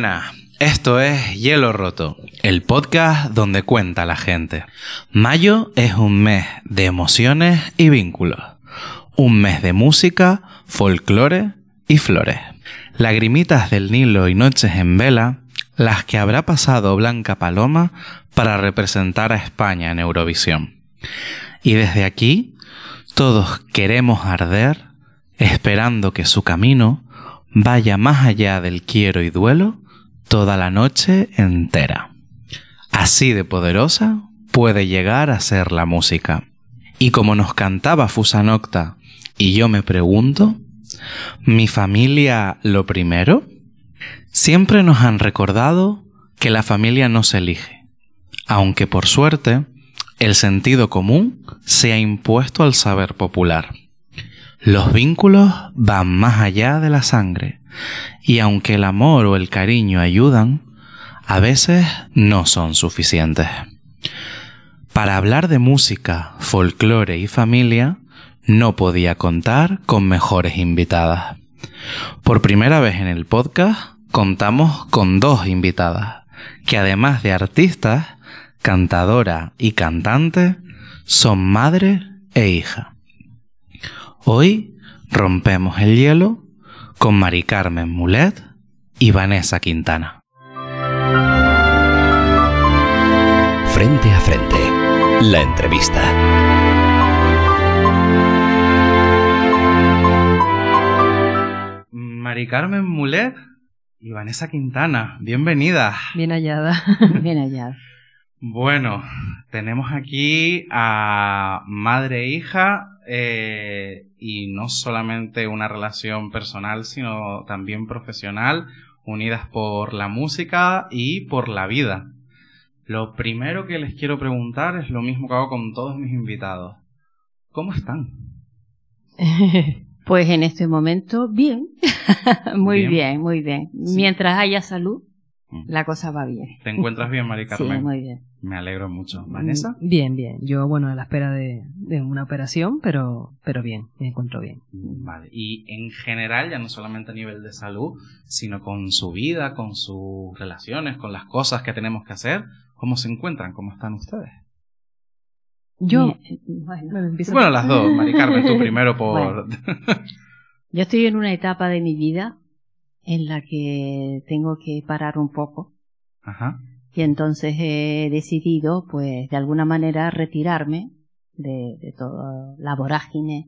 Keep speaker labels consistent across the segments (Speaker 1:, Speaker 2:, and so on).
Speaker 1: buena. Esto es Hielo Roto, el podcast donde cuenta la gente. Mayo es un mes de emociones y vínculos. Un mes de música, folclore y flores. Lagrimitas del Nilo y noches en vela, las que habrá pasado Blanca Paloma para representar a España en Eurovisión. Y desde aquí, todos queremos arder, esperando que su camino vaya más allá del quiero y duelo toda la noche entera. Así de poderosa puede llegar a ser la música. Y como nos cantaba Fusanocta, y yo me pregunto, ¿mi familia lo primero? Siempre nos han recordado que la familia no se elige, aunque por suerte el sentido común se ha impuesto al saber popular. Los vínculos van más allá de la sangre y aunque el amor o el cariño ayudan, a veces no son suficientes. Para hablar de música, folclore y familia, no podía contar con mejores invitadas. Por primera vez en el podcast contamos con dos invitadas, que además de artistas, cantadora y cantante, son madre e hija. Hoy rompemos el hielo con Mari Carmen Mulet y Vanessa Quintana.
Speaker 2: Frente a frente, la entrevista.
Speaker 1: Mari Carmen Mulet y Vanessa Quintana, bienvenida.
Speaker 3: Bien hallada.
Speaker 4: Bien hallada.
Speaker 1: Bueno, tenemos aquí a madre e hija eh, y no solamente una relación personal, sino también profesional, unidas por la música y por la vida. Lo primero que les quiero preguntar es lo mismo que hago con todos mis invitados. ¿Cómo están?
Speaker 4: Pues en este momento, bien. muy
Speaker 1: Bien.
Speaker 4: bien, muy bien. Mientras haya salud. La cosa va bien.
Speaker 1: ¿Te encuentras bien, Mari Carmen?
Speaker 4: Sí, muy bien.
Speaker 1: Me alegro mucho. ¿Vanessa?
Speaker 3: Bien, bien. Yo, bueno, a la espera de, de una operación, pero, pero bien, me encuentro bien.
Speaker 1: Vale. Y en general, ya no solamente a nivel de salud, sino con su vida, con sus relaciones, con las cosas que tenemos que hacer, ¿cómo se encuentran? ¿Cómo están ustedes?
Speaker 3: Yo,
Speaker 4: Bueno,
Speaker 3: bueno, empiezo-
Speaker 1: Bueno, las dos. Mari Carmen, tú primero por...
Speaker 4: yo estoy en una etapa de mi vida en la que tengo que parar un poco
Speaker 1: Ajá.
Speaker 4: y entonces he decidido, pues, de alguna manera retirarme de, de toda la vorágine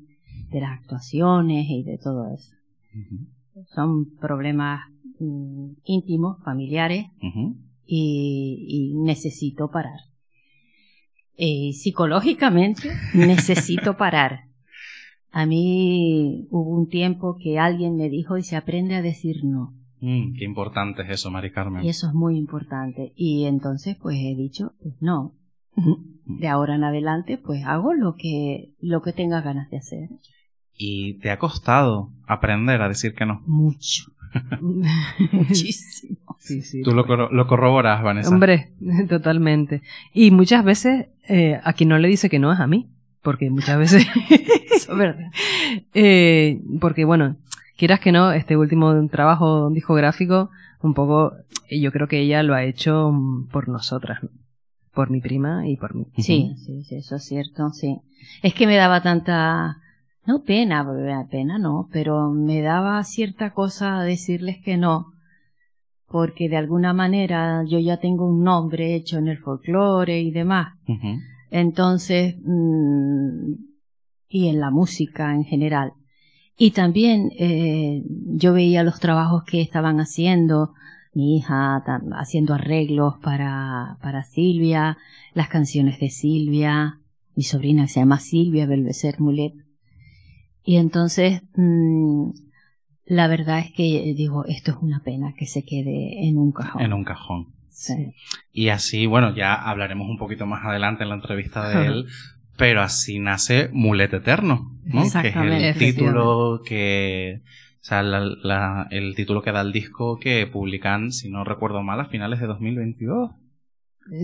Speaker 4: de las actuaciones y de todo eso.
Speaker 1: Ujú.
Speaker 4: Son problemas mm, íntimos, familiares, y, y necesito parar. Eh, psicológicamente necesito parar. A mí hubo un tiempo que alguien me dijo y se aprende a decir no.
Speaker 1: Mm, qué importante es eso, Mari Carmen.
Speaker 4: Y eso es muy importante. Y entonces pues he dicho, pues no. De ahora en adelante pues hago lo que, lo que tenga ganas de hacer.
Speaker 1: ¿Y te ha costado aprender a decir que no?
Speaker 4: Mucho. Muchísimo.
Speaker 3: Sí, sí.
Speaker 1: Tú lo, corro- lo corroboras, Vanessa.
Speaker 3: Hombre, totalmente. Y muchas veces, eh, a quien no le dice que no es a mí. Porque muchas veces. Eh, porque bueno, quieras que no, este último trabajo discográfico, un poco, eh, yo creo que ella lo ha hecho mm, por nosotras, ¿no? por mi prima y por mí.
Speaker 4: Sí, sí, sí, eso es cierto, sí. Es que me daba tanta, no pena, pena no, pero me daba cierta cosa decirles que no, porque de alguna manera yo ya tengo un nombre hecho en el folclore y demás. Entonces, mm, y en la música en general. Y también eh, yo veía los trabajos que estaban haciendo, mi hija haciendo arreglos para, para Silvia, las canciones de Silvia, mi sobrina que se llama Silvia Belvecer Mulet. Y entonces, mm, la verdad es que digo, esto es una pena que se quede en un cajón.
Speaker 1: En un cajón.
Speaker 4: Sí.
Speaker 1: Y así, bueno, ya hablaremos un poquito más adelante en la entrevista de él, pero así nace Mulet Eterno, ¿no? Que es el título que, o sea, la- la- el título que da el disco que publican, si no recuerdo mal, a finales de 2022.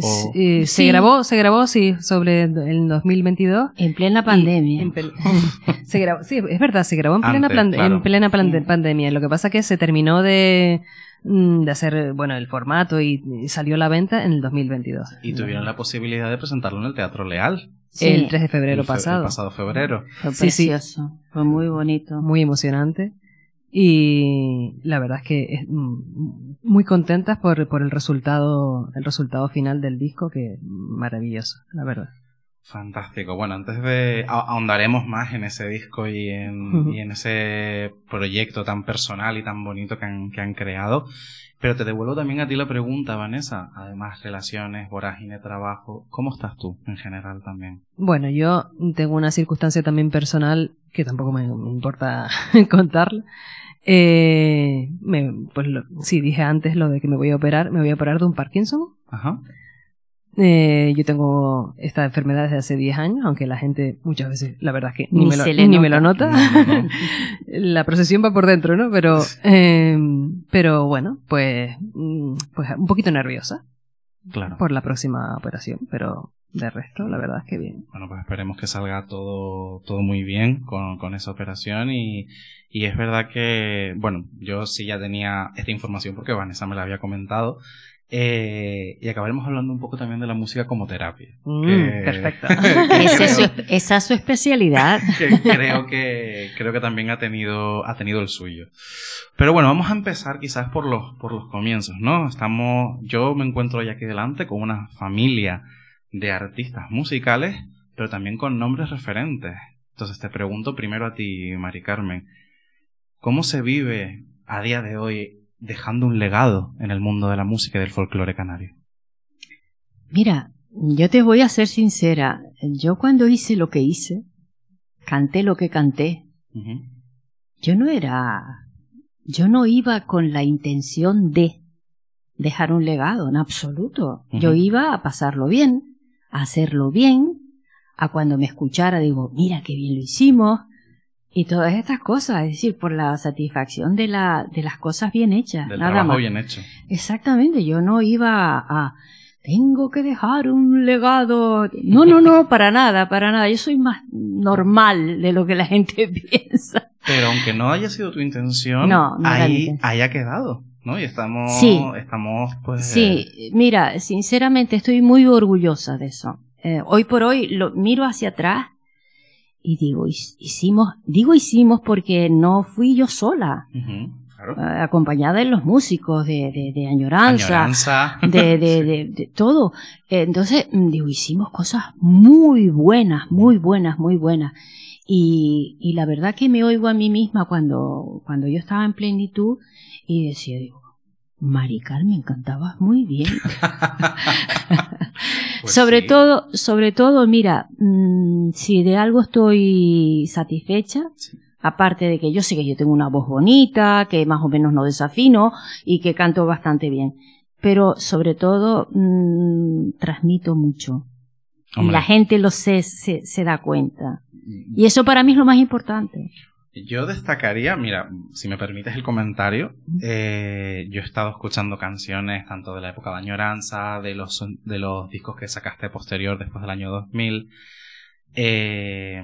Speaker 1: O-
Speaker 3: Eh, se
Speaker 4: Sí.
Speaker 3: grabó, se grabó, sí, sobre el 2022.
Speaker 4: En plena pandemia.
Speaker 3: en pel- se grabó, sí, es verdad, se grabó en plena,
Speaker 1: Antes,
Speaker 3: plan-
Speaker 1: claro.
Speaker 3: en plena plan-
Speaker 4: Sí.
Speaker 3: pandemia. Lo que pasa es que se terminó de, mm, de hacer, bueno, el formato y, y salió a la venta en el 2022.
Speaker 1: Y tuvieron la posibilidad de presentarlo en el Teatro Leal.
Speaker 4: Sí,
Speaker 3: el 3 de febrero
Speaker 1: el fe-
Speaker 3: pasado.
Speaker 1: El pasado febrero.
Speaker 4: fue
Speaker 3: sí, sí.
Speaker 4: precioso. Fue muy bonito.
Speaker 3: Muy emocionante. Y la verdad es que es, mm, muy contentas por, por el resultado, el resultado final del disco, que es maravilloso, la verdad.
Speaker 1: Fantástico. Bueno, antes de ahondaremos más en ese disco y en, y en ese proyecto tan personal y tan bonito que han, que han creado. Pero te devuelvo también a ti la pregunta, Vanessa. Además, relaciones, vorágine, trabajo. ¿Cómo estás tú en general también?
Speaker 3: Bueno, yo tengo una circunstancia también personal que tampoco me, me importa contarla. Eh, me, pues lo- sí, dije antes lo de que me voy a operar. Me voy a operar de un Parkinson.
Speaker 1: Ajá.
Speaker 3: Eh, yo tengo esta enfermedad desde hace 10 años, aunque la gente muchas veces, la verdad es que ni,
Speaker 4: Ni
Speaker 3: me, lo, ni me lo
Speaker 4: nota.
Speaker 3: nota.
Speaker 1: No, no, no.
Speaker 3: la procesión va por dentro, ¿no? Pero, eh, pero bueno, pues, mm, pues un poquito nerviosa
Speaker 1: Claro.
Speaker 3: por la próxima operación, pero de resto, la verdad es que bien.
Speaker 1: Bueno, pues esperemos que salga todo, todo muy bien con, con esa operación y, y es verdad que, bueno, yo sí ya tenía esta información porque Vanessa me la había comentado eh, y acabaremos hablando un poco también de la música como terapia.
Speaker 3: Mm,
Speaker 1: Que-
Speaker 3: perfecto.
Speaker 4: Esa es, su, esa es su especialidad.
Speaker 1: que creo que creo que también ha tenido ha tenido el suyo. Pero bueno, vamos a empezar quizás por los por los comienzos, ¿no? Estamos yo me encuentro hoy aquí delante con una familia de artistas musicales, pero también con nombres referentes. Entonces te pregunto primero a ti, Mari Carmen, ¿cómo se vive a día de hoy dejando un legado en el mundo de la música y del folclore canario?
Speaker 4: Mira, yo te voy a ser sincera. Yo cuando hice lo que hice, canté lo que canté, yo no era, yo no iba con la intención de dejar un legado, en absoluto. Yo iba a pasarlo bien, a hacerlo bien, a cuando me escuchara digo, mira qué bien lo hicimos, y todas estas cosas, es decir, por la satisfacción de la, de las cosas bien hechas,
Speaker 1: Del
Speaker 4: nada
Speaker 1: trabajo
Speaker 4: más.
Speaker 1: bien hecho.
Speaker 4: Exactamente, yo no iba a, tengo que dejar un legado. No, no, no, para nada, para nada. Yo soy más normal de lo que la gente piensa.
Speaker 1: Pero aunque no haya sido tu intención,
Speaker 4: No, no
Speaker 1: ahí,
Speaker 4: intención.
Speaker 1: ahí ha quedado, ¿no? Y estamos,
Speaker 4: Sí.
Speaker 1: estamos, pues...
Speaker 4: Sí, mira, sinceramente estoy muy orgullosa de eso. Eh, hoy por hoy lo miro hacia atrás y digo, "Hic- hicimos, digo hicimos porque no fui yo sola,
Speaker 1: claro.
Speaker 4: eh, acompañada de los músicos, de, de, de añoranza,
Speaker 1: Añoranza.
Speaker 4: de, de, de, de todo. Entonces, mm, digo, hicimos cosas muy buenas, muy buenas, muy buenas. Y, y la verdad que me oigo a mí misma cuando, cuando yo estaba en plenitud y decía, digo, Mari Carmen, cantabas muy bien.
Speaker 1: Pues
Speaker 4: sobre
Speaker 1: sí.
Speaker 4: todo, sobre todo, mira, mm, si de algo estoy satisfecha,
Speaker 1: Sí.
Speaker 4: aparte de que yo sé que yo tengo una voz bonita, que más o menos no desafino y que canto bastante bien, pero sobre todo mm, transmito mucho. Y la gente lo sé, se, se da cuenta. Y eso para mí es lo más importante.
Speaker 1: Yo destacaría, mira, si me permites el comentario, eh, yo he estado escuchando canciones tanto de la época de Añoranza, de los, de los discos que sacaste posterior después del año 2000, eh,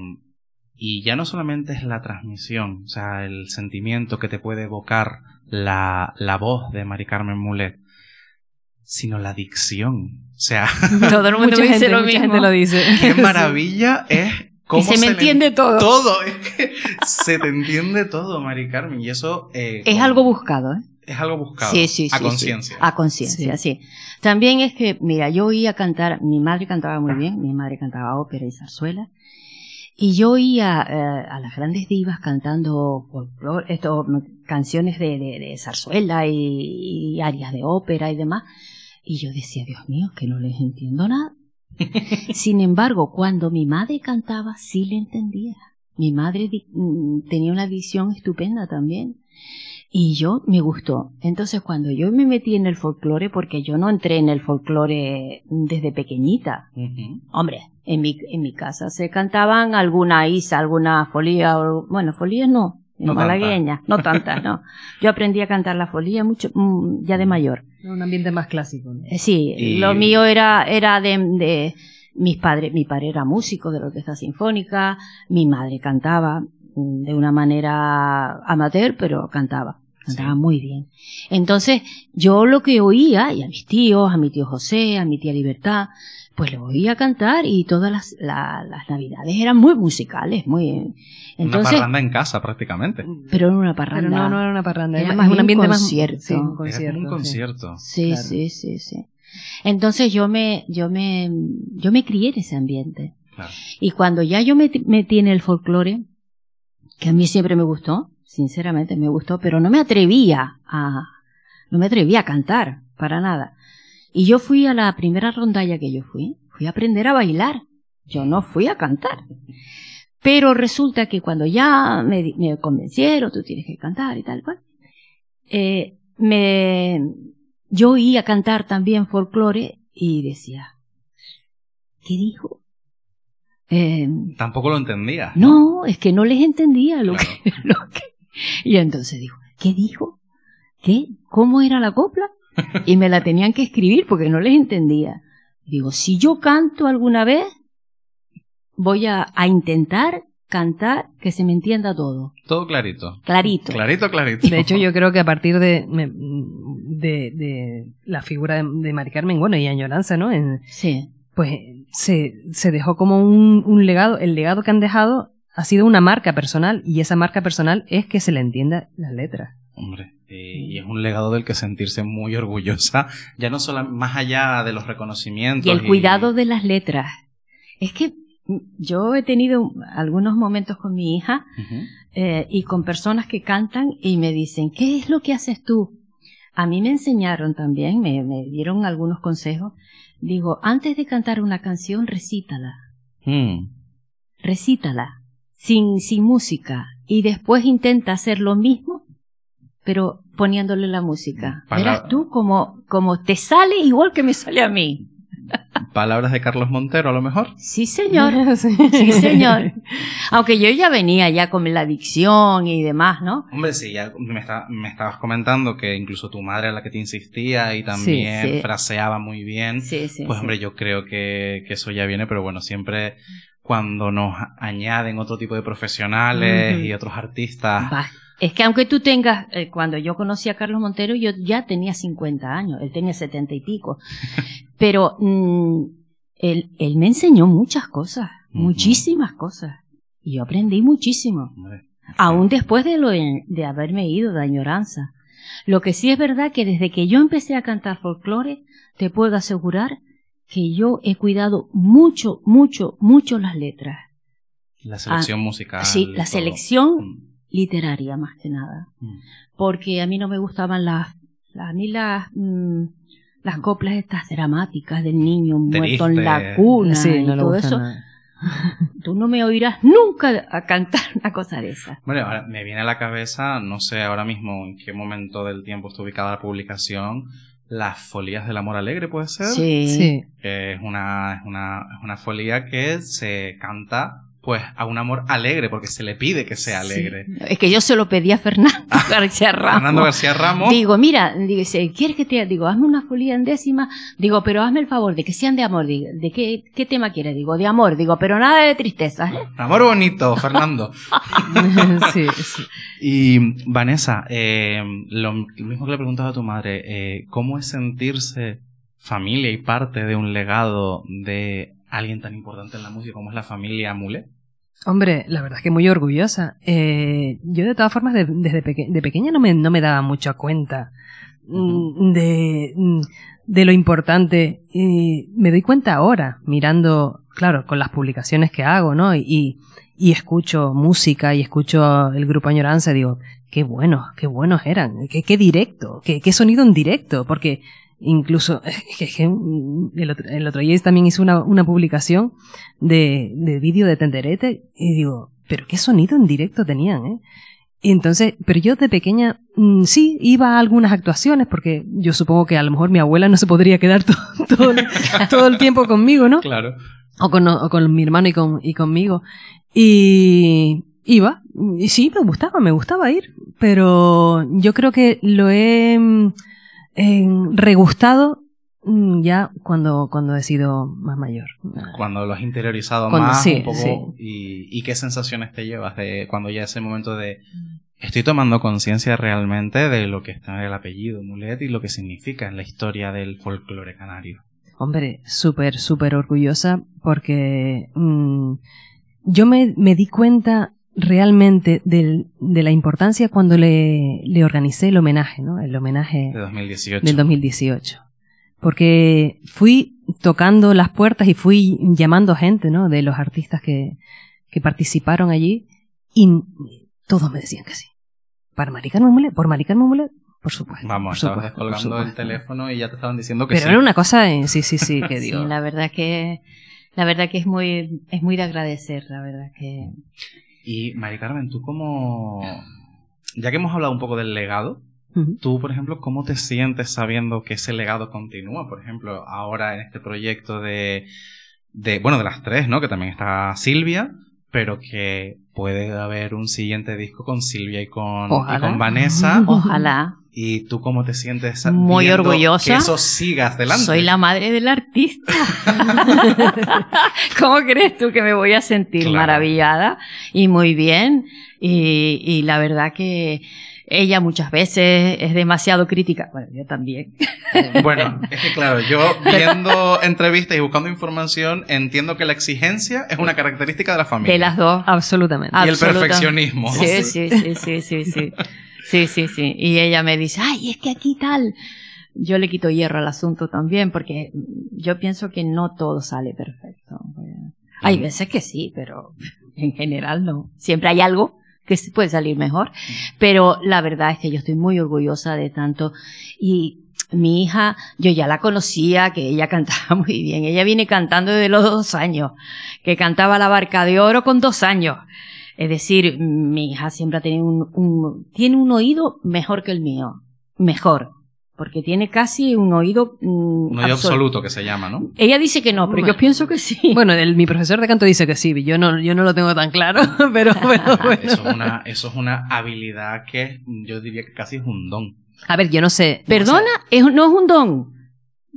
Speaker 1: y ya no solamente es la transmisión, o sea, el sentimiento que te puede evocar la, la voz de Mari Carmen Mulet, sino la dicción. O sea,
Speaker 4: Todo el mundo
Speaker 3: mucha
Speaker 4: dice
Speaker 3: gente,
Speaker 4: lo
Speaker 3: mucha
Speaker 4: mismo.
Speaker 3: gente lo dice.
Speaker 1: qué maravilla es cómo
Speaker 4: Y se me entiende todo.
Speaker 1: todo, es que se te entiende todo, Mari Carmen, y eso eh,
Speaker 4: Es algo buscado, ¿eh?
Speaker 1: es algo buscado
Speaker 4: Sí, sí,
Speaker 1: a
Speaker 4: sí,
Speaker 1: conciencia.
Speaker 4: sí. A conciencia, sí. También es que, mira, yo oía cantar, mi madre cantaba muy bien, mi madre cantaba ópera y zarzuela, y yo oía eh, a las grandes divas cantando esto, canciones de, de, de zarzuela y, y arias de ópera y demás, y yo decía, Dios mío, que no les entiendo nada. Sin embargo, cuando mi madre cantaba, sí le entendía. Mi madre mm, tenía una visión estupenda también. Y yo me gustó. Entonces cuando yo me metí en el folclore, porque yo no entré en el folclore desde pequeñita. Hombre, en mi, en mi casa se cantaban alguna isa, alguna folía, o- bueno, folías no,
Speaker 1: No
Speaker 4: malagueña, no tantas, no. Yo aprendí a cantar la folía mucho, mm, ya de mayor.
Speaker 3: Un ambiente más clásico. ¿no?
Speaker 4: Eh, Sí,
Speaker 1: Y-
Speaker 4: lo mío era, era de, de mis padres, mi padre era músico de la orquesta sinfónica, mi madre cantaba mm, de una manera amateur, pero cantaba, cantaba
Speaker 1: Sí.
Speaker 4: muy bien. Entonces, yo lo que oía, y a mis tíos, a mi tío José, a mi tía Libertad, pues lo oía cantar y todas las, la- las navidades eran muy musicales, muy,
Speaker 1: Una
Speaker 4: entonces,
Speaker 1: parranda en casa prácticamente.
Speaker 4: pero era una parranda.
Speaker 3: Pero no, no era una parranda.
Speaker 4: Era más
Speaker 3: un
Speaker 4: bien
Speaker 3: ambiente
Speaker 4: concierto.
Speaker 3: más. Sí, un
Speaker 1: Era como
Speaker 3: concierto.
Speaker 1: un
Speaker 3: sí.
Speaker 1: concierto.
Speaker 4: Sí,
Speaker 3: Claro.
Speaker 4: sí, sí, sí. Entonces yo me, yo me, yo me crié en ese ambiente.
Speaker 1: Claro.
Speaker 4: Y cuando ya yo me metí en el folclore, que a mí siempre me gustó, sinceramente me gustó, pero no me atrevía a, no me atrevía a cantar, para nada. Y yo fui a la primera rondalla que yo fui, fui a aprender a bailar. Yo no fui a cantar. Pero resulta que cuando ya me, me convencieron, tú tienes que cantar y tal, cual, eh, me, yo oía cantar también folclore y decía, ¿qué dijo? Eh,
Speaker 1: Tampoco lo entendía.
Speaker 4: no, es que no les entendía lo
Speaker 1: Claro.
Speaker 4: que, lo que. Y entonces dijo, ¿qué dijo? ¿Qué? ¿Cómo era la copla? Y me la tenían que escribir porque no les entendía. Digo, si yo canto alguna vez, voy a, a intentar cantar que se me entienda todo.
Speaker 1: Todo clarito.
Speaker 4: Clarito.
Speaker 1: Clarito, clarito.
Speaker 3: De hecho, yo creo que a partir de, de, de la figura de, de Mari Carmen, bueno, y Añoranza, ¿no? En-
Speaker 4: Sí.
Speaker 3: pues se, se dejó como un, un legado. El legado que han dejado ha sido una marca personal, y esa marca personal es que se le entienda las letras.
Speaker 1: Hombre, y, es un legado del que sentirse muy orgullosa, ya no solo más allá de los reconocimientos.
Speaker 4: Y el cuidado de las letras. Es que yo he tenido algunos momentos con mi hija eh, y con personas que cantan y me dicen, ¿qué es lo que haces tú? A mí me enseñaron también, me, me dieron algunos consejos. Digo, antes de cantar una canción, recítala,
Speaker 1: Mm.
Speaker 4: recítala, sin, sin música, y después intenta hacer lo mismo, pero poniéndole la música.
Speaker 1: Para-
Speaker 4: Verás tú como, como te sale igual que me sale a mí.
Speaker 1: Palabras de Carlos Montero, a lo mejor.
Speaker 4: Sí, señor.
Speaker 3: Sí.
Speaker 4: Señor. Aunque yo ya venía ya con la adicción y demás, ¿no?
Speaker 1: Hombre, sí, ya me, está- me estabas comentando que incluso tu madre era la que te insistía y también
Speaker 4: sí.
Speaker 1: fraseaba muy bien.
Speaker 4: Sí, sí.
Speaker 1: Pues
Speaker 4: sí.
Speaker 1: hombre, yo creo que, que eso ya viene, pero bueno, siempre cuando nos añaden otro tipo de profesionales y otros artistas.
Speaker 4: Va. Es que aunque tú tengas, eh, cuando yo conocí a Carlos Montero, yo ya tenía 50 años, él tenía 70 y pico. Pero mm, él, él me enseñó muchas cosas, muchísimas cosas. Y yo aprendí muchísimo.
Speaker 1: Hombre,
Speaker 4: aún después de lo de, de haberme ido de añoranza. Lo que sí es verdad que desde que yo empecé a cantar folclore, te puedo asegurar que yo he cuidado mucho, mucho, mucho las letras.
Speaker 1: la selección musical.
Speaker 4: Ah, sí, la
Speaker 1: todo.
Speaker 4: selección
Speaker 1: Mm,
Speaker 4: literaria más que nada.
Speaker 1: mm.
Speaker 4: Porque a mí no me gustaban las, las- mí las, mm, las coplas estas dramáticas del niño muerto en la cuna
Speaker 3: Sí,
Speaker 4: y
Speaker 3: no
Speaker 4: todo eso.
Speaker 3: nada.
Speaker 4: Tú no me oirás nunca a cantar una cosa de esa.
Speaker 1: Bueno, ahora me viene a la cabeza, no sé ahora mismo en qué momento del tiempo está ubicada la publicación, Las Folías del Amor Alegre, ¿puede ser?
Speaker 4: Sí.
Speaker 3: Sí.
Speaker 1: Que es una, es una, es una folía que se canta pues a un amor alegre, porque se le pide que sea alegre.
Speaker 4: Sí. Es que yo se lo pedí a Fernando García Ramos.
Speaker 1: Fernando García Ramos.
Speaker 4: Digo, mira, dice, ¿quieres que te digo, hazme una folía en décima? Digo, pero hazme el favor de que sean de amor. Digo, ¿de qué, qué tema quieres? Digo, de amor. Digo, pero nada de tristeza. ¿eh?
Speaker 1: Amor bonito, Fernando.
Speaker 3: sí, sí.
Speaker 1: Y Vanessa, eh, lo mismo que le preguntaba a tu madre, eh, ¿cómo es sentirse familia y parte de un legado de alguien tan importante en la música como es la familia Mule?
Speaker 3: Hombre, la verdad es que muy orgullosa. Eh, yo de todas formas de- desde peque- de pequeña no me, no me daba mucha cuenta mm, de, mm, de lo importante. Y me doy cuenta ahora, mirando, claro, con las publicaciones que hago, ¿no? Y, y escucho música y escucho el grupo Añoranza y digo, qué buenos, qué buenos eran, qué, qué directo, qué, qué sonido en directo, porque incluso mm, el, otro, el otro día también hice una, una publicación de, de vídeo de Tenderete y digo, pero qué sonido en directo tenían, ¿eh? Y entonces, pero yo de pequeña mm, sí iba a algunas actuaciones porque yo supongo que a lo mejor mi abuela no se podría quedar todo, todo, el- todo el tiempo conmigo, ¿no?
Speaker 1: Claro.
Speaker 3: o con, o con mi hermano y, con, y conmigo. Y, iba. Y sí, me gustaba, me gustaba ir. Pero yo creo que lo he mm, en- regustado mm, ya cuando, cuando he sido más mayor.
Speaker 1: Cuando lo has interiorizado
Speaker 3: Cuando-
Speaker 1: más
Speaker 3: sí,
Speaker 1: un poco
Speaker 3: sí.
Speaker 1: y, y qué sensaciones te llevas de cuando ya ese momento de estoy tomando conciencia realmente de lo que está en el apellido Mulet y lo que significa en la historia del folclore canario.
Speaker 3: Hombre, súper, súper orgullosa porque mm, yo me, me di cuenta realmente del- de la importancia cuando le, le organicé el homenaje, ¿no? El homenaje
Speaker 1: De 2018.
Speaker 3: del 2018. Porque fui tocando las puertas y fui llamando gente, ¿no? De los artistas que, que participaron allí y todos me decían que sí. ¿Para Maricarmen Mulet? ¿Por Maricarmen Mulet? Por supuesto.
Speaker 1: Vamos,
Speaker 3: por
Speaker 1: estabas
Speaker 3: supuesto, por
Speaker 1: descolgando el teléfono y ya te estaban diciendo que
Speaker 3: Pero
Speaker 1: sí.
Speaker 3: era una cosa, eh, sí, sí, sí, que digo.
Speaker 4: Sí, la verdad que la verdad que es muy es muy de agradecer, la verdad que
Speaker 1: Y Mari Carmen, tú como... Ya que hemos hablado un poco del legado, tú, por ejemplo, ¿cómo te sientes sabiendo que ese legado continúa? Por ejemplo, ahora en este proyecto de... de bueno, de las tres, ¿no? Que también está Silvia, pero que puede haber un siguiente disco con Silvia y con, y
Speaker 3: Ojalá.
Speaker 1: con Vanessa.
Speaker 4: ojalá
Speaker 1: ¿Y tú cómo te sientes
Speaker 4: Muy orgullosa.
Speaker 1: que eso siga adelante?
Speaker 4: soy la madre del artista. ¿Cómo crees tú que me voy a sentir
Speaker 1: Claro.
Speaker 4: maravillada y muy bien? Y, y la verdad que ella muchas veces es demasiado crítica. Bueno, yo también.
Speaker 1: Bueno, es que claro, yo viendo entrevistas y buscando información, entiendo que la exigencia es una característica de la familia.
Speaker 4: De las dos.
Speaker 3: Absolutamente.
Speaker 1: y el perfeccionismo.
Speaker 4: Sí, sí, sí, sí, sí, sí. Sí, sí, sí. Y ella me dice, ay, es que aquí tal. Yo le quito hierro al asunto también, porque yo pienso que no todo sale perfecto. Hay veces que sí, pero en general no. Siempre hay algo que puede salir mejor. Pero la verdad es que yo estoy muy orgullosa de tanto. Y mi hija, yo ya la conocía, que ella cantaba muy bien. Ella viene cantando desde los dos años, que cantaba la barca de oro con dos años. Es decir, mi hija siempre ha tenido un, un- tiene un oído mejor que el mío. Mejor. Porque tiene casi un oído, mm,
Speaker 1: Un oído
Speaker 4: absol-
Speaker 1: absoluto que se llama, ¿no?
Speaker 4: Ella dice que no, pero yo pienso que sí.
Speaker 3: Bueno, el- mi profesor de canto dice que sí, yo no, yo no lo tengo tan claro, pero, pero bueno.
Speaker 1: Eso es una, eso es una habilidad que yo diría que casi es un don.
Speaker 3: A ver, yo no sé.
Speaker 4: Perdona, es- no es un don.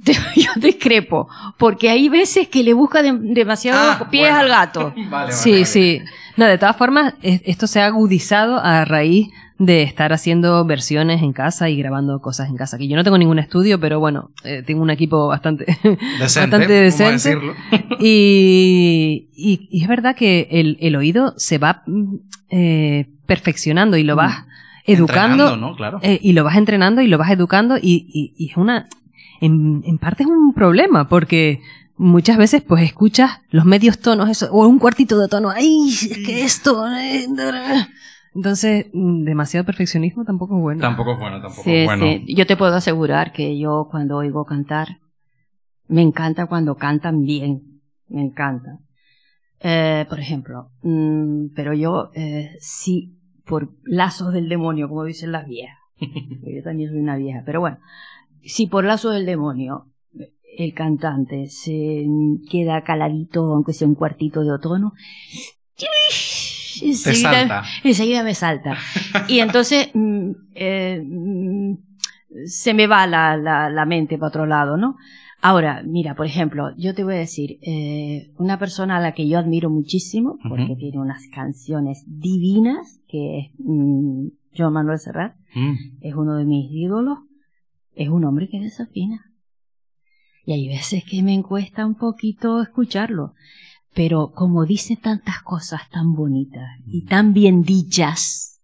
Speaker 4: Yo discrepo, porque hay veces que le busca de- demasiados
Speaker 1: Ah,
Speaker 4: pies
Speaker 1: bueno.
Speaker 4: al gato.
Speaker 1: Vale, vale,
Speaker 3: Sí,
Speaker 1: vale.
Speaker 3: sí. No, de todas formas, es- esto se ha agudizado a raíz de estar haciendo versiones en casa y grabando cosas en casa. Que yo no tengo ningún estudio, pero bueno, eh, tengo un equipo bastante,
Speaker 1: Decente,
Speaker 3: bastante decente. Y, y- y es verdad que el, el oído se va mm, eh, perfeccionando y lo vas educando.
Speaker 1: Entrenando, ¿no? Claro.
Speaker 3: eh, y lo vas entrenando y lo vas educando y, y- y es una en, en parte es un problema porque muchas veces pues escuchas los medios tonos eso, o un cuartito de tono ay es que esto eh, entonces mm, demasiado perfeccionismo tampoco es bueno
Speaker 1: Tampoco es bueno, tampoco
Speaker 4: Sí,
Speaker 1: es bueno.
Speaker 4: sí. Yo te puedo asegurar que yo cuando oigo cantar, me encanta cuando cantan bien. Me encanta. Eh, por ejemplo, mm, pero yo eh, sí, por lazos del demonio, como dicen las viejas. yo también soy una vieja, pero bueno, si por lazos del demonio el cantante se queda caladito, aunque sea un cuartito de otono, enseguida-
Speaker 1: salta.
Speaker 4: enseguida me salta. Y entonces mm, eh, mm, se me va la, la, la mente para otro lado, ¿no? Ahora, mira, por ejemplo, yo te voy a decir, eh, una persona a la que yo admiro muchísimo, porque tiene unas canciones divinas, que es mm, Joan Manuel Serrat,
Speaker 1: Mm.
Speaker 4: es uno de mis ídolos, es un hombre que desafina. Y hay veces que me cuesta un poquito escucharlo, pero como dice tantas cosas tan bonitas y tan bien dichas,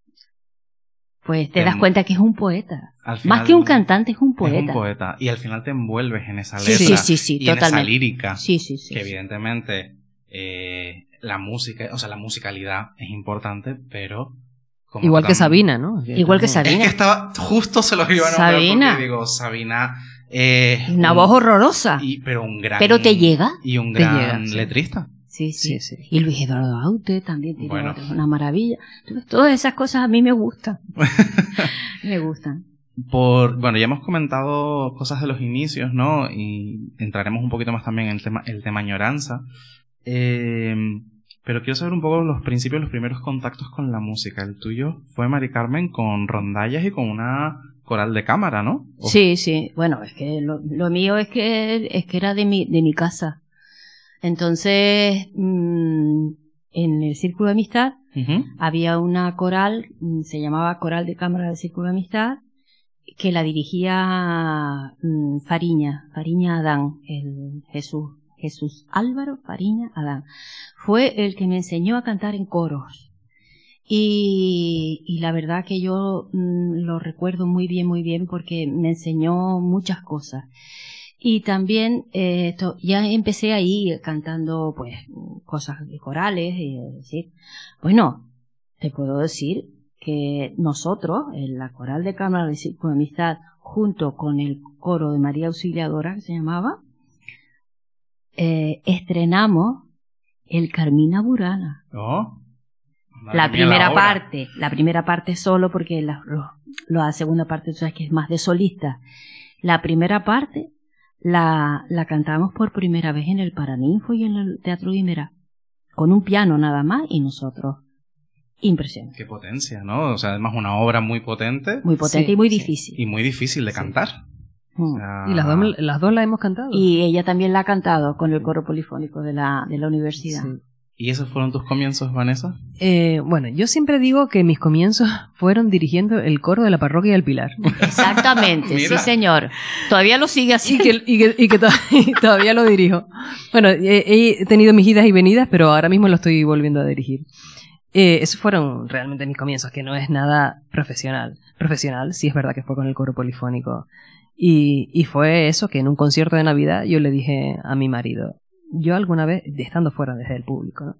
Speaker 4: pues te
Speaker 1: Te
Speaker 4: das cuenta que es un poeta.
Speaker 1: Final
Speaker 4: Más que un cantante, es un
Speaker 1: Es
Speaker 4: poeta.
Speaker 1: un poeta. Y al final te envuelves en esa letra.
Speaker 4: sí, sí, sí,
Speaker 1: y en esa lírica.
Speaker 4: Sí, sí, sí.
Speaker 1: que evidentemente eh, la música, o sea, la musicalidad es importante, pero... como
Speaker 3: igual que Sabina no
Speaker 4: Igual que
Speaker 1: Es
Speaker 4: Sabina.
Speaker 1: que estaba, justo se los iba a nombrar
Speaker 4: Sabina.
Speaker 1: porque digo, Sabina eh,
Speaker 4: Una
Speaker 1: un-
Speaker 4: voz horrorosa.
Speaker 1: y- pero un gran...
Speaker 4: Pero te llega.
Speaker 1: Y un gran
Speaker 3: llega, sí.
Speaker 1: letrista.
Speaker 4: Sí, sí.
Speaker 3: sí sí
Speaker 4: Y Luis Eduardo Aute también tiene
Speaker 1: Bueno.
Speaker 4: una maravilla. Entonces, Todas esas cosas a mí me gustan. me gustan.
Speaker 1: Por, bueno, ya hemos comentado cosas de los inicios, ¿no? Y entraremos un poquito más también en el tema, el tema añoranza. Eh, Pero quiero saber un poco los principios, los primeros contactos con la música. El tuyo fue, Mari Carmen, con rondallas y con una coral de cámara, ¿no? O-
Speaker 4: Sí, sí. Bueno, es que lo, lo mío es que, es que era de mi, de mi casa. Entonces, mm, en el Círculo de Amistad había una coral, mm, se llamaba Coral de Cámara del Círculo de Amistad, que la dirigía mm, Fariña, Fariña Adán, el Jesús, Jesús Álvaro Fariña Adán. Fue el que me enseñó a cantar en coros. Y, y la verdad que yo mm, lo recuerdo muy bien, muy bien, porque me enseñó muchas cosas. Y también eh, ya empecé ahí cantando pues cosas de corales y decir, bueno, te puedo decir que nosotros, en la coral de cámara de Amistad, junto con el coro de María Auxiliadora, que se llamaba, eh, estrenamos el Carmina Burana.
Speaker 1: Oh.
Speaker 4: La primera parte, la primera parte solo, porque la, segunda parte, tú sabes que es más de solista. La primera parte la, la cantamos por primera vez en el Paraninfo y en el Teatro Guimera, con un piano nada más y nosotros. Impresionante.
Speaker 1: Qué potencia, ¿no? O sea, además una obra muy potente
Speaker 4: Muy potente
Speaker 3: Sí,
Speaker 4: y muy
Speaker 3: sí.
Speaker 4: difícil.
Speaker 1: y muy difícil de
Speaker 3: Sí.
Speaker 1: cantar.
Speaker 4: Mm.
Speaker 3: Y las dos, las dos la hemos cantado.
Speaker 4: Y ella también la ha cantado con el coro polifónico de la, de la universidad.
Speaker 3: Sí.
Speaker 1: ¿Y esos fueron tus comienzos, Vanessa?
Speaker 3: Eh, bueno, yo siempre digo que mis comienzos fueron dirigiendo el coro de la parroquia del Pilar.
Speaker 4: Exactamente, sí señor. Todavía lo sigue
Speaker 3: y
Speaker 4: así.
Speaker 3: que, y que, y que to- y todavía lo dirijo. Bueno, he, he tenido mis idas y venidas, pero ahora mismo lo estoy volviendo a dirigir. Eh, esos fueron realmente mis comienzos, que no es nada profesional. Profesional, sí es verdad que fue con el coro polifónico. Y, y fue eso que en un concierto de Navidad yo le dije a mi marido, yo alguna vez, estando fuera desde el público, ¿no?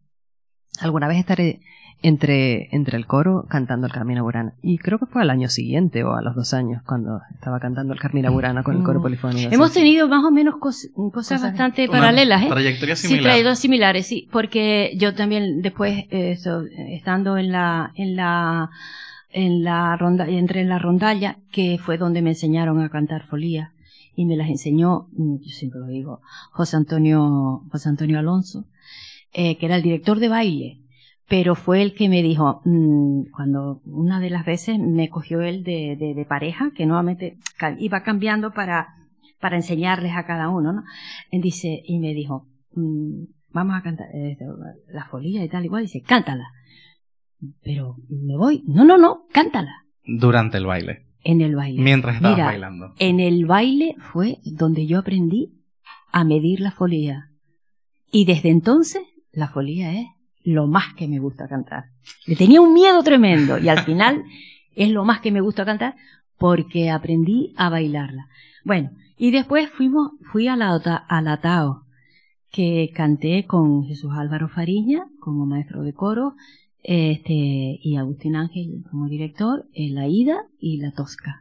Speaker 3: alguna vez estaré entre, entre el coro cantando el Carmina Burana. Y creo que fue al año siguiente o a los dos años cuando estaba cantando el Carmina Burana con el coro
Speaker 4: Mm.
Speaker 3: polifónico.
Speaker 4: Hemos
Speaker 3: Sí.
Speaker 4: tenido más o menos cos- cosas,
Speaker 3: Cosas-
Speaker 4: bastante
Speaker 1: Una
Speaker 4: paralelas, ¿eh?
Speaker 1: Trayectoria
Speaker 4: Sí,
Speaker 1: similar.
Speaker 4: traídos similares, sí, porque yo también después, eh, eh, estando en la, en la, en la ronda, entré en la rondalla, que fue donde me enseñaron a cantar folía, y me las enseñó, mm, yo siempre lo digo, José Antonio, José Antonio Alonso, eh, que era el director de baile, pero fue el que me dijo, mm, cuando una de las veces me cogió él de, de, de pareja, que nuevamente iba cambiando para, para enseñarles a cada uno, ¿no? Dice, y me dijo, mm, vamos a cantar eh, la folía y tal, igual, dice, cántala. Pero, ¿me voy? No, no, no, cántala.
Speaker 1: Durante el baile.
Speaker 4: En el baile.
Speaker 1: Mientras estabas
Speaker 4: Mira,
Speaker 1: bailando.
Speaker 4: En el baile fue donde yo aprendí a medir la folía. Y desde entonces, la folía es lo más que me gusta cantar. Le tenía un miedo tremendo y al final es lo más que me gusta cantar porque aprendí a bailarla. Bueno, y después fuimos, fui a la, a la Tao, que canté con Jesús Álvaro Fariña como maestro de coro, este, y Agustín Ángel como director, en la Ida y la Tosca.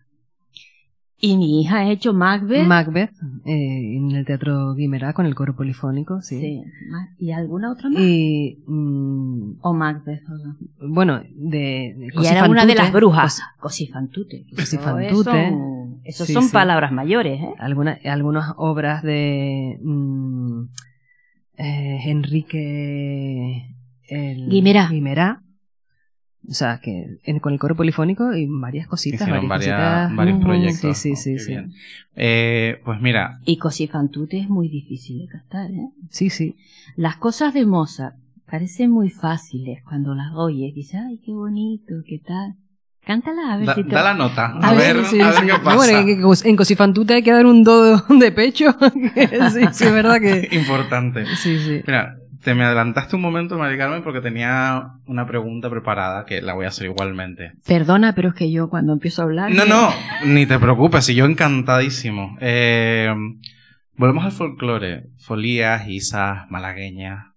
Speaker 4: Y mi hija ha hecho Macbeth.
Speaker 3: Macbeth eh, en el Teatro Guimerá con el coro polifónico, sí.
Speaker 4: Sí, ¿Y alguna otra más?
Speaker 3: Y mm,
Speaker 4: o Macbeth. o no.
Speaker 3: bueno, de, de
Speaker 4: Y era una de las brujas.
Speaker 3: Cos-
Speaker 4: Cosifantute.
Speaker 3: Cosifantute.
Speaker 4: Eso, eso
Speaker 3: Sí,
Speaker 4: son
Speaker 3: sí.
Speaker 4: palabras mayores, ¿eh?
Speaker 3: alguna- algunas obras de mm, eh, Enrique el-
Speaker 4: Guimerá.
Speaker 3: Guimerá. O sea, que en- con el coro polifónico y varias cositas.
Speaker 1: Hicieron
Speaker 3: varias
Speaker 1: varias-
Speaker 3: cositas.
Speaker 1: varios
Speaker 3: Ujú,
Speaker 1: proyectos.
Speaker 3: Sí, sí,
Speaker 1: Oh,
Speaker 3: sí. sí.
Speaker 1: Eh, pues mira,
Speaker 4: Y Cosifantute es muy difícil de cantar, ¿eh?
Speaker 3: Sí, sí.
Speaker 4: Las cosas de Mozart parecen muy fáciles cuando las oyes. Dices, ay, qué bonito, qué tal. Cántala a ver
Speaker 1: da,
Speaker 4: si te...
Speaker 1: da la nota. A,
Speaker 3: A
Speaker 1: ver,
Speaker 3: sí,
Speaker 1: a ver
Speaker 3: sí.
Speaker 1: qué pasa.
Speaker 3: bueno, en, en Cosifantute hay que dar un do de pecho. sí, sí, es verdad que.
Speaker 1: Importante.
Speaker 3: Sí, sí.
Speaker 1: Mira, te me adelantaste un momento, Mari Carmen, porque tenía una pregunta preparada que la voy a hacer igualmente.
Speaker 4: Perdona, pero es que yo cuando empiezo a hablar...
Speaker 1: No, no, ni te preocupes, y yo encantadísimo. Eh, volvemos al folclore. Folías, isas, malagueñas.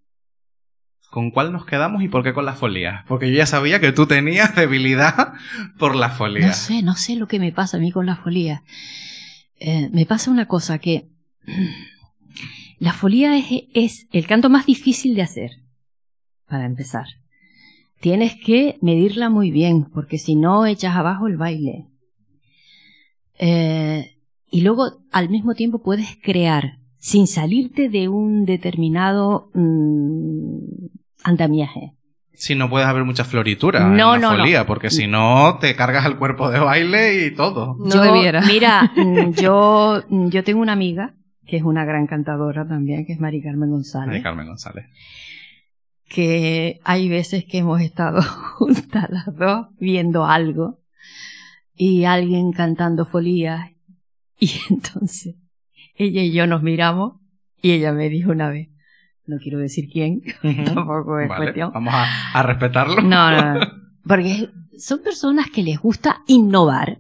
Speaker 1: ¿Con cuál nos quedamos y por qué con las folías? Porque yo ya sabía que tú tenías debilidad por las
Speaker 4: No
Speaker 1: folías.
Speaker 4: sé, no sé lo que me pasa a mí con la folía. Eh, me pasa una cosa que la folía es, es el canto más difícil de hacer, para empezar. Tienes que medirla muy bien, porque si no echas abajo el baile. Eh, y luego, al mismo tiempo, puedes crear, sin salirte de un determinado mm, andamiaje.
Speaker 1: Si no puedes haber mucha floritura
Speaker 4: No,
Speaker 1: en la
Speaker 4: no, no.
Speaker 1: folía, porque si no te cargas el cuerpo de baile y todo.
Speaker 3: No
Speaker 4: Yo-
Speaker 3: debiera.
Speaker 4: Mira, yo, yo tengo una amiga que es una gran cantadora también, que es Mari Carmen González.
Speaker 1: Ay, Carmen González.
Speaker 4: que hay veces que hemos estado juntas las dos viendo algo y alguien cantando folías y entonces ella y yo nos miramos y ella me dijo una vez, no quiero decir quién, tampoco es
Speaker 1: Vale,
Speaker 4: cuestión.
Speaker 1: vamos a, a respetarlo.
Speaker 4: No, no, no, porque son personas que les gusta innovar.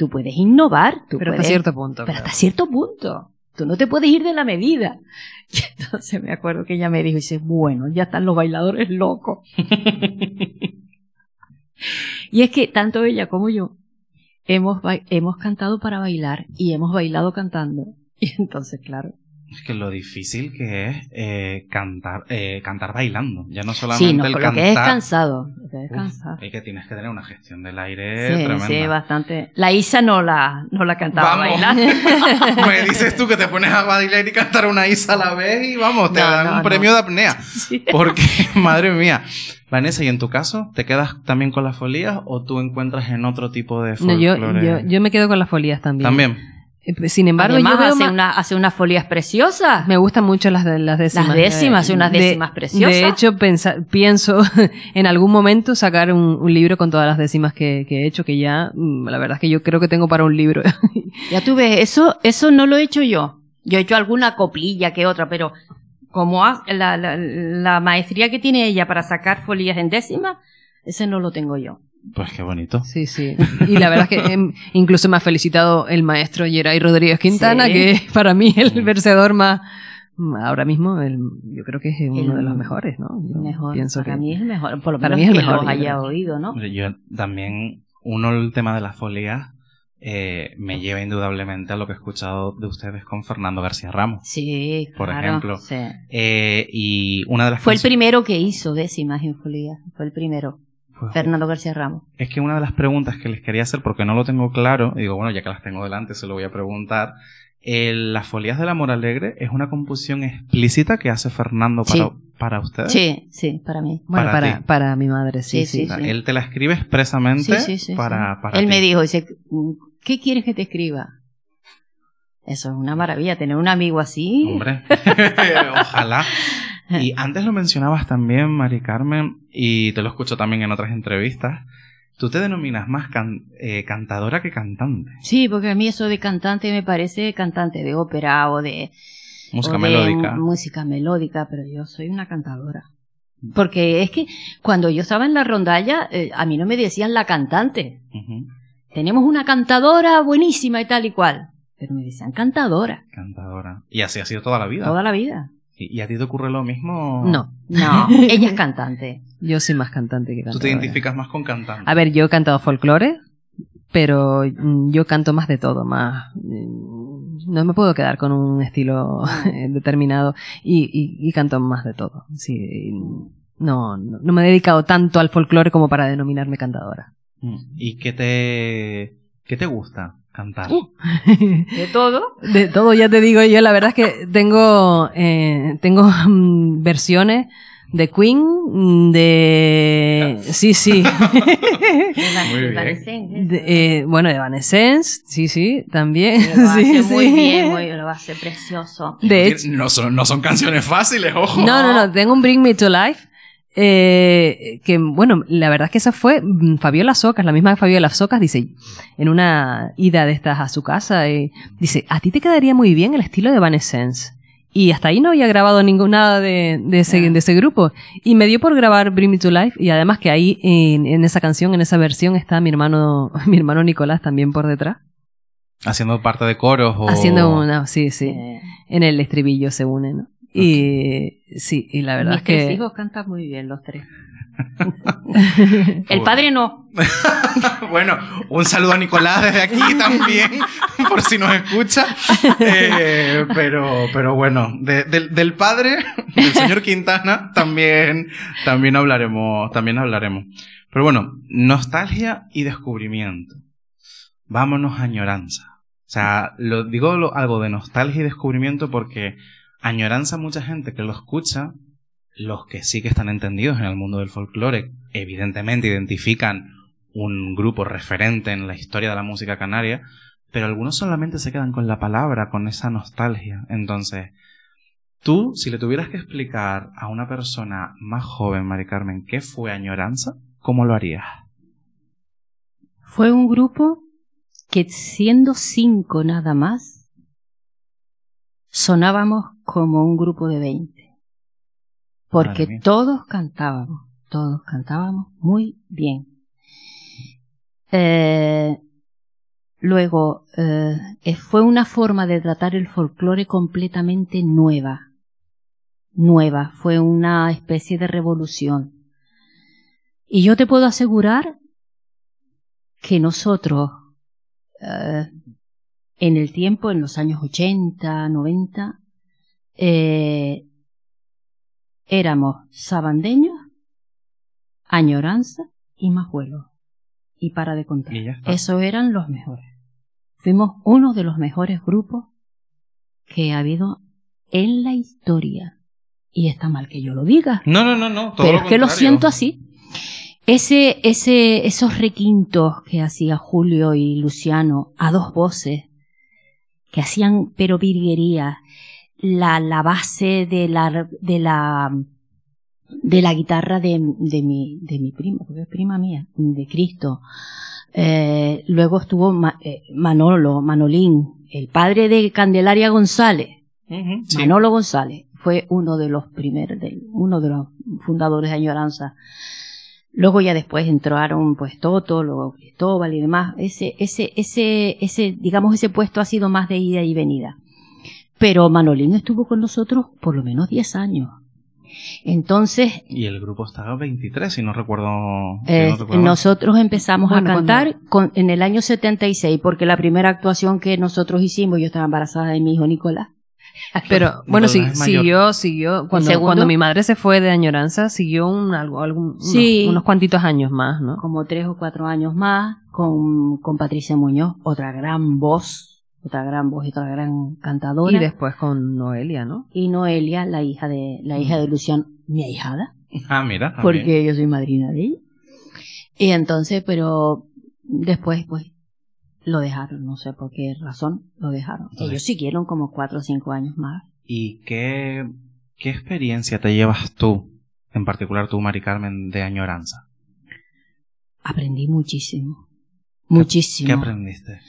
Speaker 4: Tú puedes innovar, tú
Speaker 3: Pero hasta cierto punto.
Speaker 4: pero
Speaker 3: claro.
Speaker 4: hasta cierto punto. Tú no te puedes ir de la medida. Y entonces me acuerdo que ella me dijo, dice, bueno, ya están los bailadores locos. y es que tanto ella como yo hemos, hemos cantado para bailar y hemos bailado cantando. Y entonces, claro.
Speaker 1: Es que lo difícil que es eh, cantar eh, cantar bailando. Ya no solamente
Speaker 4: Sí, no,
Speaker 1: el cantar.
Speaker 4: que es cansado. Que es
Speaker 1: Uf,
Speaker 4: cansado.
Speaker 1: y que tienes que tener una gestión del aire
Speaker 4: Sí,
Speaker 1: tremenda.
Speaker 4: sí, bastante. La Isa no la, no la cantaba
Speaker 1: Vamos.
Speaker 4: bailando.
Speaker 1: Me dices tú que te pones a bailar y cantar una isa a la vez y vamos, te
Speaker 4: No,
Speaker 1: dan
Speaker 4: no,
Speaker 1: un premio de apnea.
Speaker 4: Sí.
Speaker 1: Porque, madre mía. Vanessa, ¿y en tu caso? ¿Te quedas también con las folías o tú encuentras en otro tipo de
Speaker 3: No, yo,
Speaker 1: folclore?
Speaker 3: yo, yo me quedo con las folías también.
Speaker 1: También.
Speaker 3: Eh, Sin embargo,
Speaker 4: Además,
Speaker 3: yo veo
Speaker 4: hace, una, hace unas folías preciosas.
Speaker 3: me gustan mucho las, de, las décimas.
Speaker 4: Las décimas, unas
Speaker 3: de-
Speaker 4: décimas preciosas.
Speaker 3: De hecho, pensa- pienso en algún momento sacar un, un libro con todas las décimas que, que he hecho, que ya, mm, la verdad es que yo creo que tengo para un libro.
Speaker 4: Ya tú ves, eso, eso no lo he hecho yo. Yo he hecho alguna coplilla que otra, pero como ha- la, la, la maestría que tiene ella para sacar folías en décimas, ese no lo tengo yo.
Speaker 1: Pues qué bonito.
Speaker 3: Sí, sí. Y la verdad es que em, incluso me ha felicitado el maestro Geray Rodríguez Quintana,
Speaker 4: Sí.
Speaker 3: que es para mí el vencedor más, ahora mismo, el, yo creo que es uno
Speaker 4: El
Speaker 3: de los mejores, ¿no? Yo
Speaker 4: Mejor.
Speaker 3: Pienso
Speaker 4: para
Speaker 3: que
Speaker 4: mí es el mejor. Por lo
Speaker 3: para
Speaker 4: menos
Speaker 3: mí es el
Speaker 4: que
Speaker 3: mejor,
Speaker 4: los haya
Speaker 3: creo.
Speaker 4: oído, ¿no?
Speaker 1: Yo también, uno, el tema de las folías, eh, me lleva indudablemente a lo que he escuchado de ustedes con Fernando García Ramos.
Speaker 4: Sí,
Speaker 1: Por
Speaker 4: claro,
Speaker 1: ejemplo.
Speaker 4: sí.
Speaker 1: Eh, y una de las
Speaker 4: Fue el primero que hizo décimas en folías. Fue el primero.
Speaker 1: Pues,
Speaker 4: Fernando García Ramos.
Speaker 1: Es que una de las preguntas que les quería hacer, porque no lo tengo claro, y digo, bueno, ya que las tengo delante, se lo voy a preguntar. Eh, las folías del amor alegre es una composición explícita que hace Fernando para,
Speaker 4: Sí.
Speaker 1: para ustedes.
Speaker 4: Sí, sí, para mí.
Speaker 3: Bueno,
Speaker 1: Para
Speaker 3: para, mi madre, sí,
Speaker 4: Sí,
Speaker 1: Él te la escribe expresamente para, para
Speaker 4: Él
Speaker 1: ti.
Speaker 4: me dijo, dice, ¿qué quieres que te escriba? Eso es una maravilla, tener un amigo así.
Speaker 1: Hombre, ojalá. Y antes lo mencionabas también, Mari Carmen, y te lo escucho también en otras entrevistas. Tú te denominas más can- eh, cantadora que cantante.
Speaker 4: Sí, porque a mí eso de cantante me parece cantante de ópera o de,
Speaker 1: Música
Speaker 4: o de
Speaker 1: melódica.
Speaker 4: música melódica, pero yo soy una cantadora. Porque es que cuando yo estaba en la rondalla, eh, a mí no me decían la cantante. Tenemos una cantadora buenísima y tal y cual. Pero me decían cantadora
Speaker 1: Cantadora. Y así ha sido toda la vida.
Speaker 4: toda la vida.
Speaker 1: ¿Y, a ti te ocurre lo mismo?
Speaker 3: No,
Speaker 4: No, ella es cantante.
Speaker 3: yo soy más cantante que
Speaker 1: Tú
Speaker 3: cantante.
Speaker 1: te identificas más con cantante.
Speaker 3: A ver, yo he cantado folclore, pero mm, yo canto más de todo, más... mm, No me puedo quedar con un estilo determinado y, y, y canto más de todo. Sí, no, no, no me he dedicado tanto al folclore como para denominarme cantadora.
Speaker 1: Mm. ¿Y qué te, qué te gusta cantar?
Speaker 3: Uh.
Speaker 4: De todo.
Speaker 3: De todo, ya te digo yo, la verdad es que tengo, eh, tengo mm, versiones de Queen, mm, de... Sí, sí.
Speaker 4: Evanescence.
Speaker 3: Eh, bueno, de Evanescence, sí, sí, también.
Speaker 4: Lo hace
Speaker 3: Sí,
Speaker 4: muy
Speaker 3: sí.
Speaker 4: bien, muy, lo hace precioso.
Speaker 3: De hecho,
Speaker 1: No son, no son canciones fáciles, ojo.
Speaker 3: no, no, no, tengo un Bring Me to Life. Eh, que bueno, la verdad es que esa fue mm, Fabiola Socas, la misma Fabiola Socas, dice, en una ida de estas a su casa, eh, dice, a ti te quedaría muy bien el estilo de Evanescence. Y hasta ahí no había grabado ningún nada de, de, ese, de ese grupo. Y me dio por grabar Bring Me to Life. Y además que ahí, en, en esa canción, en esa versión, está mi hermano, mi hermano Nicolás también por detrás.
Speaker 1: Haciendo parte de coros o...
Speaker 3: Haciendo una, sí, sí.
Speaker 4: Eh,
Speaker 3: En el estribillo se une, ¿no? Y sí, y la verdad
Speaker 4: mis
Speaker 3: es que...
Speaker 4: tres hijos cantan muy bien, los tres. El padre no.
Speaker 1: bueno, un saludo a Nicolás desde aquí también, por si nos escucha. Eh, pero, pero bueno, de- del- del padre, del señor Quintana, también, también hablaremos, también hablaremos. Pero bueno, nostalgia y descubrimiento. Vámonos a añoranza. O sea, lo, digo lo- algo de nostalgia y descubrimiento porque añoranza mucha gente que lo escucha los que sí que están entendidos en el mundo del folclore, evidentemente identifican un grupo referente en la historia de la música canaria, pero algunos solamente se quedan con la palabra, con esa nostalgia. Entonces, tú, si le tuvieras que explicar a una persona más joven, Mari Carmen, qué fue Añoranza, ¿cómo lo harías?
Speaker 4: Fue un grupo que siendo cinco nada más, sonábamos como un grupo de veinte. Porque todos cantábamos, todos cantábamos muy bien. Eh, luego, eh, fue una forma de tratar el folclore completamente nueva. Nueva, fue una especie de revolución. Y yo te puedo asegurar que nosotros, eh, en el tiempo, en los años 80, 90, eh, éramos sabandeños, añoranza y majuelos. Y para de contar. Eso eran los mejores. Fuimos uno de los mejores grupos que ha habido en la historia. Y está mal que yo lo diga.
Speaker 1: No, no, no, no.
Speaker 4: pero es que lo siento así. Ese, ese, esos requintos que hacía Julio y Luciano a dos voces, que hacían pero virguería, la, la base de la, de la, de la guitarra de, de mi, de mi primo, porque es prima mía, de Cristo. Eh, luego estuvo eh, Manolo, Manolín, el padre de Candelaria González. Manolo González fue uno de los primeros, uno de los fundadores de Añoranza. Luego ya después entraron pues Toto, luego Cristóbal y demás. Ese, ese, ese, ese, digamos, ese puesto ha sido más de ida y venida. Pero Manolín estuvo con nosotros por lo menos 10 años. Entonces.
Speaker 1: Y el grupo estaba 23, si no recuerdo.
Speaker 4: Eh, nosotros empezamos a cantar con, en el año 76, porque la primera actuación que nosotros hicimos, yo estaba embarazada de mi hijo Nicolás.
Speaker 3: Pero bueno, sí, siguió, siguió. Cuando, cuando mi madre se fue de añoranza, siguió un, algo, algún, unos, cuantitos años más, ¿no?
Speaker 4: Como tres o cuatro años más, con, con Patricia Muñoz, otra gran voz, otra gran voz y otra gran cantadora.
Speaker 3: Y después con Noelia, ¿no?
Speaker 4: Y Noelia, la hija de, la hija de Luciano, mi ahijada.
Speaker 1: Ah, mira.
Speaker 4: Porque yo soy madrina de ella. Y entonces, pero después, pues, lo dejaron, no sé por qué razón lo dejaron. Ellos siguieron como cuatro o cinco años más.
Speaker 1: ¿Y qué, qué experiencia te llevas tú, en particular tú, Mari Carmen, de añoranza?
Speaker 4: Aprendí muchísimo. Muchísimo.
Speaker 1: ¿Qué aprendiste?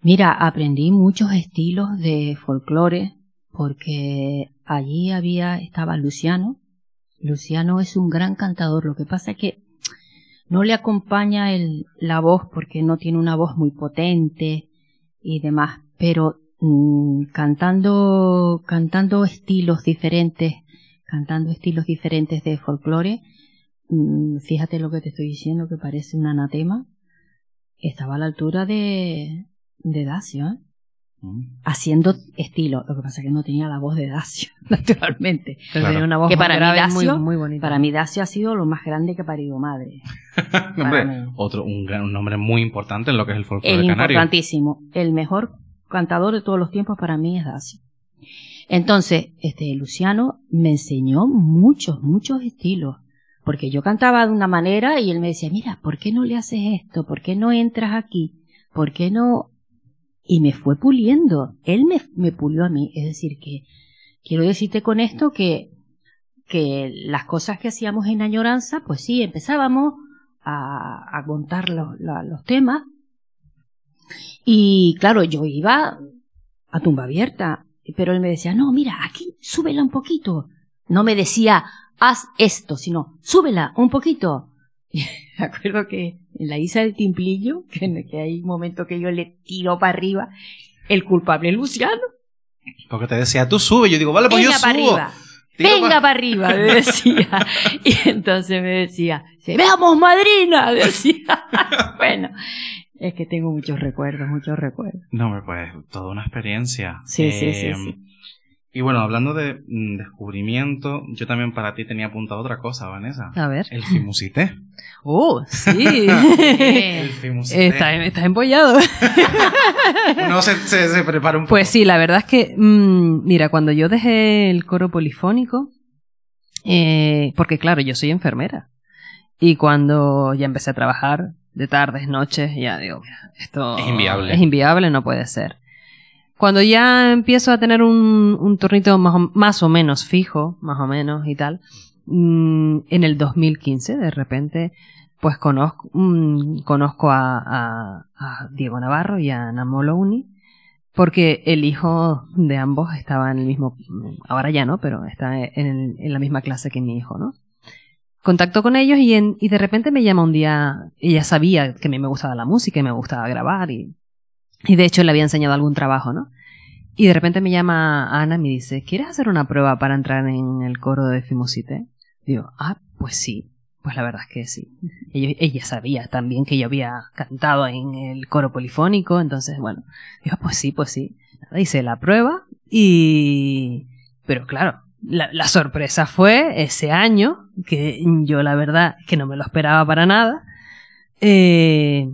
Speaker 4: Mira, aprendí muchos estilos de folclore porque allí había, estaba Luciano. Luciano es un gran cantador. Lo que pasa es que no le acompaña el, la voz porque no tiene una voz muy potente y demás, pero mm, cantando, cantando estilos diferentes, cantando estilos diferentes de folclore, mm, fíjate lo que te estoy diciendo que parece un anatema, estaba a la altura de, de Dacio, ¿eh? Mm. haciendo estilo. Lo que pasa es que no tenía la voz de Dacio, naturalmente.
Speaker 3: Tenía una voz
Speaker 4: que para mí
Speaker 3: Dacio, muy, bonita.
Speaker 4: Para mí Dacio ha sido lo más grande que ha parido madre.
Speaker 1: otro, un, un, nombre muy importante en lo que es el folclore el
Speaker 4: canario. Importantísimo. El mejor cantador de todos los tiempos para mí es Dacio. Entonces, este Luciano me enseñó muchos, muchos estilos. Porque yo cantaba de una manera y él me decía, mira, ¿por qué no le haces esto? ¿Por qué no entras aquí? ¿Por qué no y me fue puliendo. Él me, pulió a mí. Es decir, que quiero decirte con esto que, que las cosas que hacíamos en añoranza, pues sí, empezábamos a, a contar los, los temas. Y claro, yo iba a tumba abierta, pero él me decía, no, mira, aquí, súbela un poquito. No me decía, haz esto, sino, súbela un poquito. me acuerdo que en la isla del Timplillo, que, que hay un momento que yo le tiro para arriba, el culpable es Luciano.
Speaker 1: Porque te decía, tú sube, yo digo, vale, pues
Speaker 4: Venga
Speaker 1: yo
Speaker 4: para Arriba. Venga para arriba, me decía. Y entonces me decía, veamos madrina, decía. bueno, es que tengo muchos recuerdos, muchos recuerdos.
Speaker 1: No, pues, toda una experiencia.
Speaker 4: Sí, sí, sí, sí.
Speaker 1: Y bueno, hablando de mm, descubrimiento, yo también para ti tenía apuntado otra cosa, Vanessa.
Speaker 3: A ver.
Speaker 1: El fimusité.
Speaker 3: ¡Oh, sí!
Speaker 1: el fimusité.
Speaker 3: Está, está empollado.
Speaker 1: Uno se, se, prepara un poco.
Speaker 3: Pues sí, la verdad es que, mmm, mira, cuando yo dejé el coro polifónico, Eh, porque claro, yo soy enfermera. Y cuando ya empecé a trabajar de tardes, noches, ya digo, mira, esto
Speaker 1: Es inviable.
Speaker 3: Es inviable, no puede ser. Cuando ya empiezo a tener un, un turnito más o, más o menos fijo, más o menos y tal, mm, en el 2015 de repente pues conozco, mm, conozco a, Diego Navarro y a Namolo Uni porque el hijo de ambos estaba en el mismo, ahora ya no, pero está en, la misma clase que mi hijo, ¿no? Contacto con ellos y, y de repente me llama un día, ella sabía que a mí me gustaba la música y me gustaba grabar y, y de hecho le había enseñado algún trabajo, ¿no? Y de repente me llama Ana y me dice, ¿quieres hacer una prueba para entrar en el coro de Fimusite? Digo, ah, pues sí. Pues la verdad es que sí. Ella, sabía también que yo había cantado en el coro polifónico, entonces, bueno, digo, pues sí, pues sí. Hice la prueba y... Pero claro, la, la sorpresa fue ese año, que yo la verdad que no me lo esperaba para nada. Eh,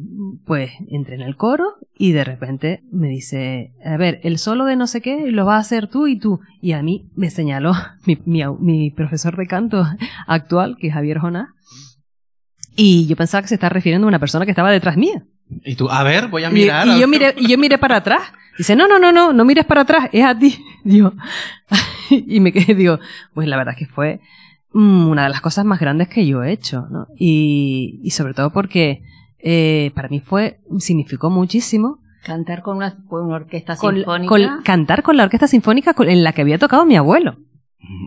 Speaker 3: pues entré en el coro y de repente me dice, a ver, el solo de no sé qué lo vas a hacer tú y tú. Y a mí me señaló mi, mi, au- mi profesor de canto actual, que es Javier Jonás. Y yo pensaba que se está refiriendo a una persona que estaba detrás mía.
Speaker 1: Y tú, a ver, voy a mirar.
Speaker 3: y yo miré, y yo miré para atrás. Dice, no, no, no, no, no mires para atrás, es a ti. Digo, y me quedé, digo, pues la verdad es que fue una de las cosas más grandes que yo he hecho, ¿no? Y, y sobre todo porque eh, para mí fue, significó muchísimo
Speaker 4: Cantar con una, con una orquesta
Speaker 3: con-
Speaker 4: sinfónica.
Speaker 3: con- cantar con la orquesta sinfónica en la que había tocado mi abuelo.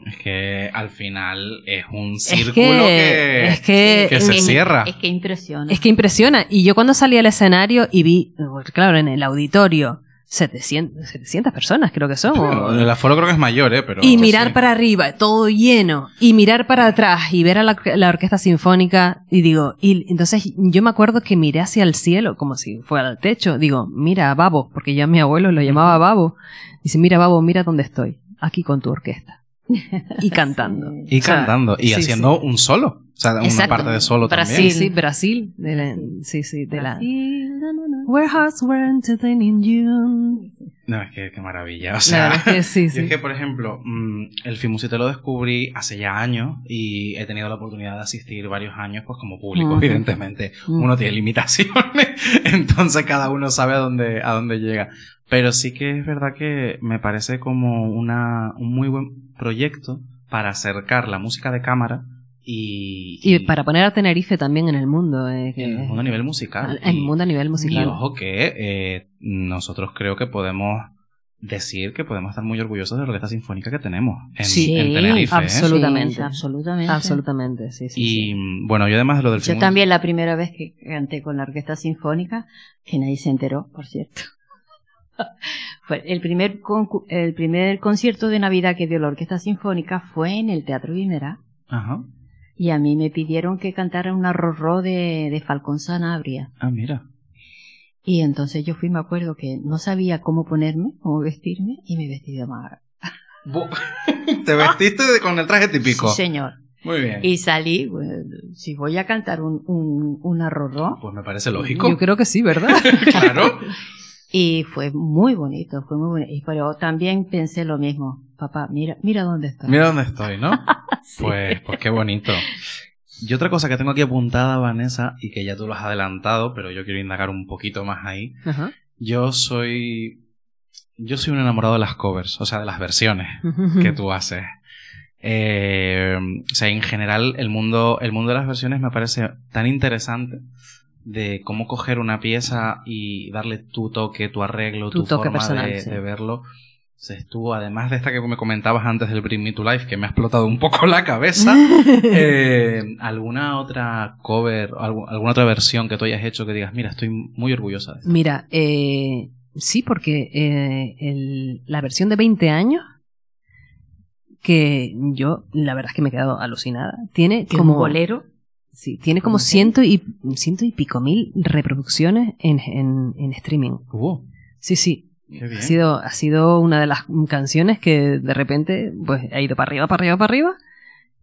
Speaker 1: Es que al final es un
Speaker 3: Es
Speaker 1: círculo
Speaker 3: que,
Speaker 1: que,
Speaker 3: es que,
Speaker 1: que se
Speaker 4: es,
Speaker 1: cierra.
Speaker 4: Es que impresiona.
Speaker 3: es que impresiona. Y yo cuando salí al escenario y vi, claro, en el auditorio, 700, 700 personas creo que son.
Speaker 1: El aforo creo que es mayor, ¿eh? Pero,
Speaker 3: y mirar
Speaker 1: sí.
Speaker 3: para arriba, todo lleno, y mirar para atrás y ver a la, la orquesta sinfónica, y digo, y entonces yo me acuerdo que miré hacia el cielo, como si fuera al techo, digo, mira, Babo, porque ya mi abuelo lo llamaba Babo, dice, mira, Babo, mira dónde estoy, aquí con tu orquesta, y cantando.
Speaker 1: Y
Speaker 3: O sea,
Speaker 1: cantando. Y
Speaker 3: sí,
Speaker 1: haciendo
Speaker 3: sí.
Speaker 1: un solo. O sea, una parte de solo
Speaker 3: Brasil,
Speaker 1: también.
Speaker 3: sí, Brasil, de la- sí, sí, de la...
Speaker 4: Brasil, na, na, na.
Speaker 3: Where hearts were entertaining you.
Speaker 1: No, es que qué maravilla. O
Speaker 3: La
Speaker 1: sea,
Speaker 3: es que sí,
Speaker 1: yo
Speaker 3: sí.
Speaker 1: es que, por ejemplo, mm, el Fimusite lo descubrí hace ya años y he tenido la oportunidad de asistir varios años, pues como público, evidentemente. Uno tiene limitaciones, entonces cada uno sabe a dónde, a dónde llega. Pero sí que es verdad que me parece como una, un muy buen proyecto para acercar la música de cámara y,
Speaker 3: Y para poner a Tenerife también en el mundo. eh, que-
Speaker 1: en el mundo a nivel musical.
Speaker 3: En el
Speaker 1: Y-
Speaker 3: mundo a nivel
Speaker 1: Y
Speaker 3: musical.
Speaker 1: ojo que eh, nosotros creo que podemos decir que podemos estar muy orgullosos de la orquesta sinfónica que tenemos en,
Speaker 3: Sí,
Speaker 1: en Tenerife. ¿eh?
Speaker 3: absolutamente.
Speaker 4: Sí, absolutamente.
Speaker 3: Absolutamente, sí, sí.
Speaker 1: Y
Speaker 3: sí.
Speaker 1: bueno, yo además de lo del
Speaker 4: Yo también la primera vez que canté con la orquesta sinfónica, que nadie se enteró, por cierto. fue el primer el primer concierto de Navidad que dio la orquesta sinfónica fue en el Teatro Guimerá
Speaker 1: Ajá.
Speaker 4: y a mí me pidieron que cantara una rorró de, de Falcón Sanabria.
Speaker 1: Ah, mira.
Speaker 4: Y entonces yo fui, me acuerdo que no sabía cómo ponerme, cómo vestirme, y me vestí de mar.
Speaker 1: Te vestiste de- con el traje típico.
Speaker 4: Sí, señor.
Speaker 1: Muy bien.
Speaker 4: Y salí, bueno, si voy a cantar un, un, una rorró,
Speaker 1: Pues me parece lógico.
Speaker 3: Yo creo que sí, ¿verdad?
Speaker 1: claro.
Speaker 4: Y fue muy bonito, fue muy bonito. Y, pero también pensé lo mismo. Papá, mira, mira dónde está.
Speaker 1: Mira dónde estoy, ¿no?
Speaker 4: Sí.
Speaker 1: Pues, pues qué bonito. Y otra cosa que tengo aquí apuntada, Vanessa, y que ya tú lo has adelantado, pero yo quiero indagar un poquito más ahí.
Speaker 3: Ajá.
Speaker 1: Yo soy. Yo soy un enamorado de las covers, o sea, de las versiones que tú haces. Eh, o sea, en general, el mundo, el mundo de las versiones me parece tan interesante de cómo coger una pieza y darle tu toque, tu arreglo,
Speaker 3: Tu
Speaker 1: tu,
Speaker 3: toque
Speaker 1: forma
Speaker 3: personal,
Speaker 1: de,
Speaker 3: sí.
Speaker 1: de verlo. Sea, estuvo, además de esta que me comentabas antes del Bring Me to Life, que me ha explotado un poco la cabeza, eh, ¿alguna otra cover, algu- alguna otra versión que tú hayas hecho que digas, mira, estoy muy orgullosa de esto?
Speaker 3: Mira, eh, sí, porque eh, el- la versión de 20 años, que yo la verdad es que me he quedado alucinada, tiene
Speaker 4: Que
Speaker 3: como...
Speaker 4: un bolero.
Speaker 3: Sí, tiene como
Speaker 4: ¿Cómo
Speaker 3: ciento y, ciento y pico mil reproducciones en, en, en streaming. Sí, sí. Ha sido, ha sido una de las canciones que de repente pues ha ido para arriba, para arriba, para arriba.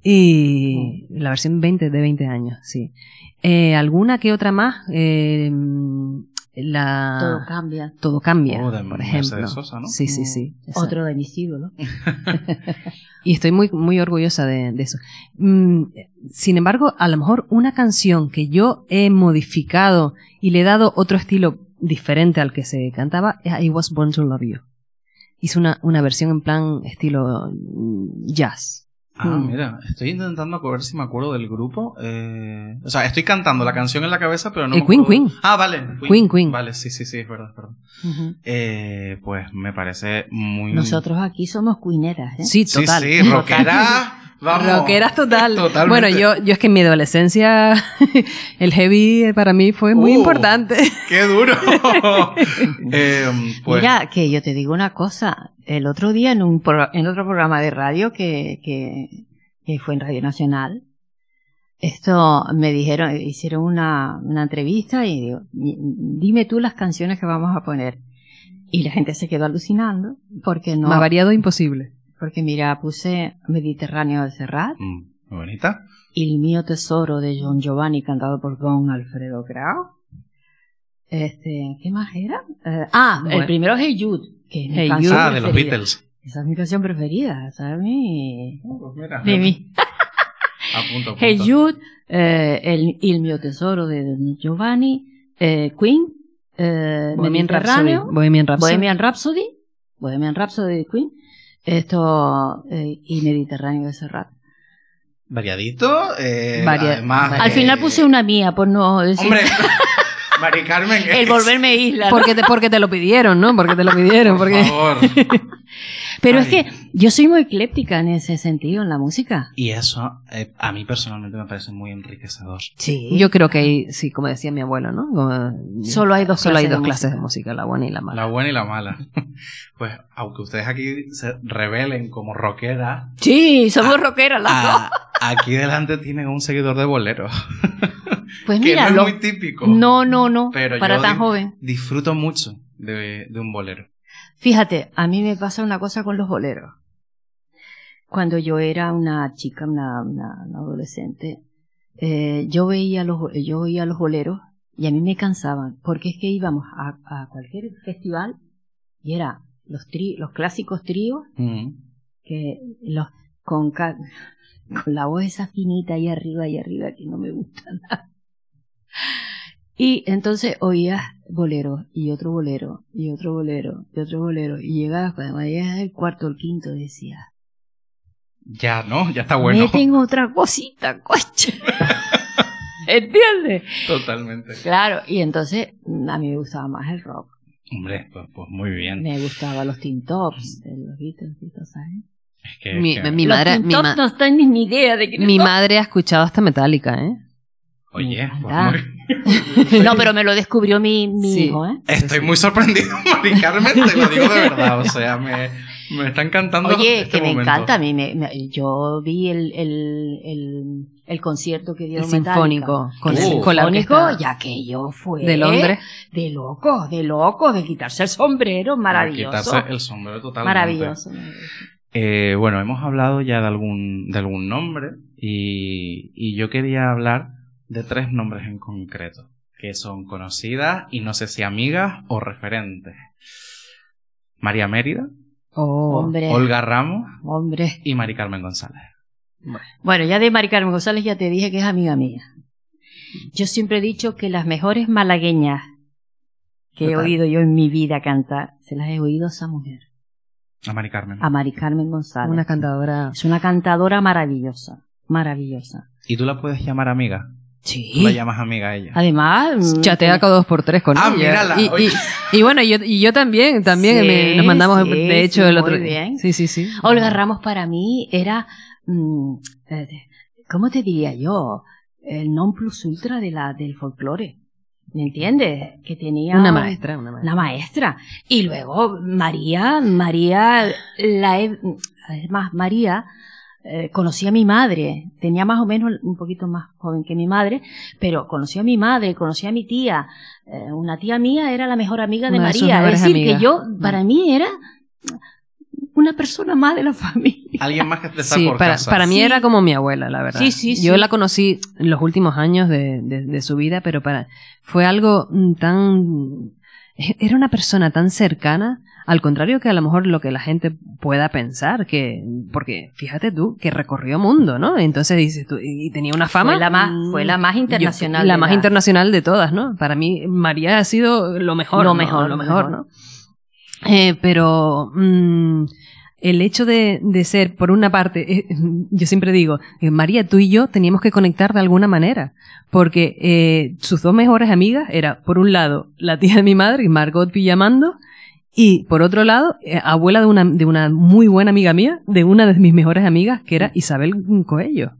Speaker 3: Y la versión 20 de 20 años, sí. Eh, alguna que otra más. Eh, la
Speaker 4: Todo cambia.
Speaker 3: todo cambia,
Speaker 1: Oh, de
Speaker 3: por ejemplo.
Speaker 1: Sosa, ¿no?
Speaker 3: Sí, sí, sí. Esa-
Speaker 4: Otro de mis ídolos.
Speaker 3: Y estoy muy, muy orgullosa de, de eso. Mm, sin embargo, a lo mejor una canción que yo he modificado y le he dado otro estilo diferente al que se cantaba es I Was Born to Love You. Hice una, una versión en plan estilo mm, jazz.
Speaker 1: Ah,
Speaker 3: Mm.
Speaker 1: mira, estoy intentando ver si me acuerdo del grupo. Eh, o sea, estoy cantando la canción en la cabeza, pero no.
Speaker 3: Eh,
Speaker 1: me
Speaker 3: Queen, Queen.
Speaker 1: Ah, vale.
Speaker 3: Queen, Queen.
Speaker 1: Vale, sí, sí, sí, es verdad, es verdad. Eh, pues me parece muy.
Speaker 4: Nosotros aquí somos cuineras, ¿eh?
Speaker 3: Sí,
Speaker 1: Sí,
Speaker 3: total.
Speaker 1: sí, rockera. Vamos.
Speaker 3: Rockeras total.
Speaker 1: Totalmente.
Speaker 3: Bueno, yo, yo es que en mi adolescencia el heavy para mí fue muy
Speaker 1: Uh.
Speaker 3: importante.
Speaker 1: ¡Qué duro! Eh, pues,
Speaker 4: Mira, que yo te digo una cosa. El otro día en, un pro- en otro programa de radio que, que, que fue en Radio Nacional, esto me dijeron, hicieron una, una entrevista y digo, dime tú las canciones que vamos a poner. Y la gente se quedó alucinando porque no,
Speaker 3: Más variado imposible.
Speaker 4: porque mira, puse Mediterráneo de Serrat,
Speaker 1: mm, muy bonita.
Speaker 4: Il mio tesoro de John Giovanni cantado por Don Alfredo Grau. Este, ¿qué más era? Eh, ah, el
Speaker 3: Bueno.
Speaker 4: primero es Hey Jude, que es mi
Speaker 3: Hey
Speaker 4: canción
Speaker 1: Ah, de los
Speaker 4: preferida.
Speaker 1: Beatles.
Speaker 4: Esa es mi canción preferida, ¿sabes? Mi,
Speaker 1: Pues mira,
Speaker 4: de mí.
Speaker 1: apunto, apunto.
Speaker 4: Hey Jude, eh, el Il mio tesoro de Don Giovanni, eh, Queen, eh,
Speaker 3: Bohemian Rhapsody.
Speaker 4: Mediterráneo,
Speaker 3: Bohemian Rhapsody.
Speaker 4: Bohemian Rhapsody, Bohemian Rhapsody de Queen, esto, eh, y Mediterráneo de Serrat.
Speaker 1: Variadito. Eh, además,
Speaker 4: Al
Speaker 1: eh,
Speaker 4: final puse una mía, por no decir.
Speaker 1: Hombre, Mari Carmen.
Speaker 4: el
Speaker 1: es-
Speaker 4: volverme isla. ¿no?
Speaker 3: Porque te, porque te lo pidieron, ¿no? Porque te lo pidieron.
Speaker 1: Por
Speaker 3: Porque...
Speaker 1: favor.
Speaker 4: Pero es
Speaker 1: Ay.
Speaker 4: que yo soy muy ecléptica en ese sentido, en la música.
Speaker 1: Y eso eh, a mí personalmente me parece muy enriquecedor.
Speaker 4: Sí.
Speaker 3: Yo creo que hay, sí, como decía mi abuelo, ¿no? Como-
Speaker 4: Solo hay dos
Speaker 3: solo hay
Speaker 4: clases
Speaker 3: dos
Speaker 4: de
Speaker 3: clases de
Speaker 4: música.
Speaker 3: la buena y la mala.
Speaker 1: La buena y la mala. Pues aunque ustedes aquí se revelen como rockera,
Speaker 4: Sí, somos rockeras las dos.
Speaker 1: a- aquí delante tienen un seguidor de bolero.
Speaker 4: Pues
Speaker 1: que
Speaker 4: mira,
Speaker 1: no es muy típico.
Speaker 4: no, no, no,
Speaker 1: Pero
Speaker 4: para
Speaker 1: yo
Speaker 4: tan joven.
Speaker 1: Disfruto mucho de, de un bolero.
Speaker 4: Fíjate, a mí me pasa una cosa con los boleros. Cuando yo era una chica, una, una- una adolescente, eh, yo veía los yo oía los boleros y a mí me cansaban, porque es que íbamos a, a cualquier festival y era los tri, los clásicos tríos
Speaker 1: Mm.
Speaker 4: que los con con la voz esa finita ahí arriba y arriba que no me gusta nada. Y entonces oías bolero y otro bolero y otro bolero y otro bolero y llegabas cuando llegabas el cuarto o el quinto decías
Speaker 1: Ya, ¿no? Ya está bueno.
Speaker 4: meten otra cosita, coche. ¿Entiendes?
Speaker 1: Totalmente.
Speaker 4: Claro, y entonces a mí me gustaba más el rock.
Speaker 1: Hombre, pues, pues muy bien.
Speaker 4: Me gustaban los Teen Tops, de los Beatles, y todo, ¿sabes?
Speaker 1: Es que,
Speaker 3: Mi,
Speaker 1: es que-
Speaker 3: mi madre, mi, ma-
Speaker 4: no ni idea de que
Speaker 3: mi madre ha escuchado hasta Metallica, ¿eh?
Speaker 1: Oye,
Speaker 4: Ah. No, pero me lo descubrió mi, mi
Speaker 3: Sí.
Speaker 4: hijo, ¿eh?
Speaker 1: Estoy muy sorprendido, Mari Carmen, te lo digo de verdad. O sea, me, me está encantando.
Speaker 4: Oye,
Speaker 1: este
Speaker 4: que me
Speaker 1: momento.
Speaker 4: encanta. A mí me, me- yo vi el, el, el, el concierto que
Speaker 3: El
Speaker 4: dieron
Speaker 3: sinfónico. Con,
Speaker 1: Uh.
Speaker 3: el, con la
Speaker 4: Sinfónico, que yo fue
Speaker 3: de Londres.
Speaker 4: de loco, de loco, de quitarse el sombrero,
Speaker 1: Para
Speaker 4: maravilloso.
Speaker 1: quitarse el sombrero totalmente.
Speaker 4: Maravilloso.
Speaker 1: Eh, bueno, hemos hablado ya de algún, de algún nombre y, y yo quería hablar de tres nombres en concreto, que son conocidas y no sé si amigas o referentes. María Mérida,
Speaker 3: Oh.
Speaker 4: Hombre,
Speaker 1: Olga Ramos
Speaker 4: hombre.
Speaker 1: y Mari Carmen González.
Speaker 4: Bueno, ya de Mari Carmen González ya te dije que es amiga mía. Yo siempre he dicho que las mejores malagueñas que he oído yo en mi vida cantar, se las he oído a esa mujer,
Speaker 1: A Mari Carmen.
Speaker 4: a Mari Carmen González.
Speaker 3: Una cantadora.
Speaker 4: Es una cantadora maravillosa, maravillosa.
Speaker 1: ¿Y tú la puedes llamar amiga?
Speaker 4: Sí.
Speaker 1: La llamas amiga a ella.
Speaker 4: Además, mm,
Speaker 3: Chatea cada dos por tres con
Speaker 1: Ah,
Speaker 3: ella.
Speaker 1: mírala,
Speaker 3: Y, y, y bueno, y yo, y yo también, también
Speaker 4: Sí,
Speaker 3: me- nos mandamos,
Speaker 4: sí,
Speaker 3: de hecho,
Speaker 4: sí,
Speaker 3: el
Speaker 4: muy
Speaker 3: otro
Speaker 4: bien.
Speaker 3: Sí, sí, sí.
Speaker 4: Olga Ramos para mí era, mm, ¿cómo te diría yo? El non plus ultra de la, del folclore. ¿Me entiendes? Que tenía
Speaker 3: Una maestra, una maestra.
Speaker 4: Una maestra. Y luego María, María, la he- además María eh, conocí a mi madre, tenía más o menos un poquito más joven que mi madre, pero conocí a mi madre, conocí a mi tía, eh, una tía mía era la mejor amiga de
Speaker 3: Una de
Speaker 4: María, es decir,
Speaker 3: amigas.
Speaker 4: que yo, para mí era una persona más de la familia.
Speaker 1: Alguien más que te
Speaker 3: Sí,
Speaker 1: por
Speaker 3: para,
Speaker 1: casa.
Speaker 3: para mí
Speaker 4: Sí.
Speaker 3: era como mi abuela, la verdad.
Speaker 4: Sí, sí,
Speaker 3: Yo
Speaker 4: sí.
Speaker 3: la conocí en los últimos años de, de- de su vida, pero para fue algo mm, tan... Era una persona tan cercana, al contrario que a lo mejor lo que la gente pueda pensar, que porque fíjate tú, que recorrió mundo, ¿no? Entonces dices tú, y tenía una fama...
Speaker 4: Fue la más-
Speaker 3: mm,
Speaker 4: fue la más
Speaker 3: yo-
Speaker 4: internacional
Speaker 3: la más
Speaker 4: la-
Speaker 3: internacional de todas, ¿no? Para mí María ha sido lo mejor.
Speaker 4: Lo
Speaker 3: ¿no?
Speaker 4: mejor,
Speaker 3: lo mejor. ¿no? Eh, pero mm, el hecho de, de ser, por una parte, eh, yo siempre digo, eh, María, tú y yo teníamos que conectar de alguna manera, porque eh, sus dos mejores amigas era, por un lado, la tía de mi madre, Margot Villamando, y por otro lado, eh, abuela de una, de una muy buena amiga mía, de una de mis mejores amigas, que era Isabel Coello.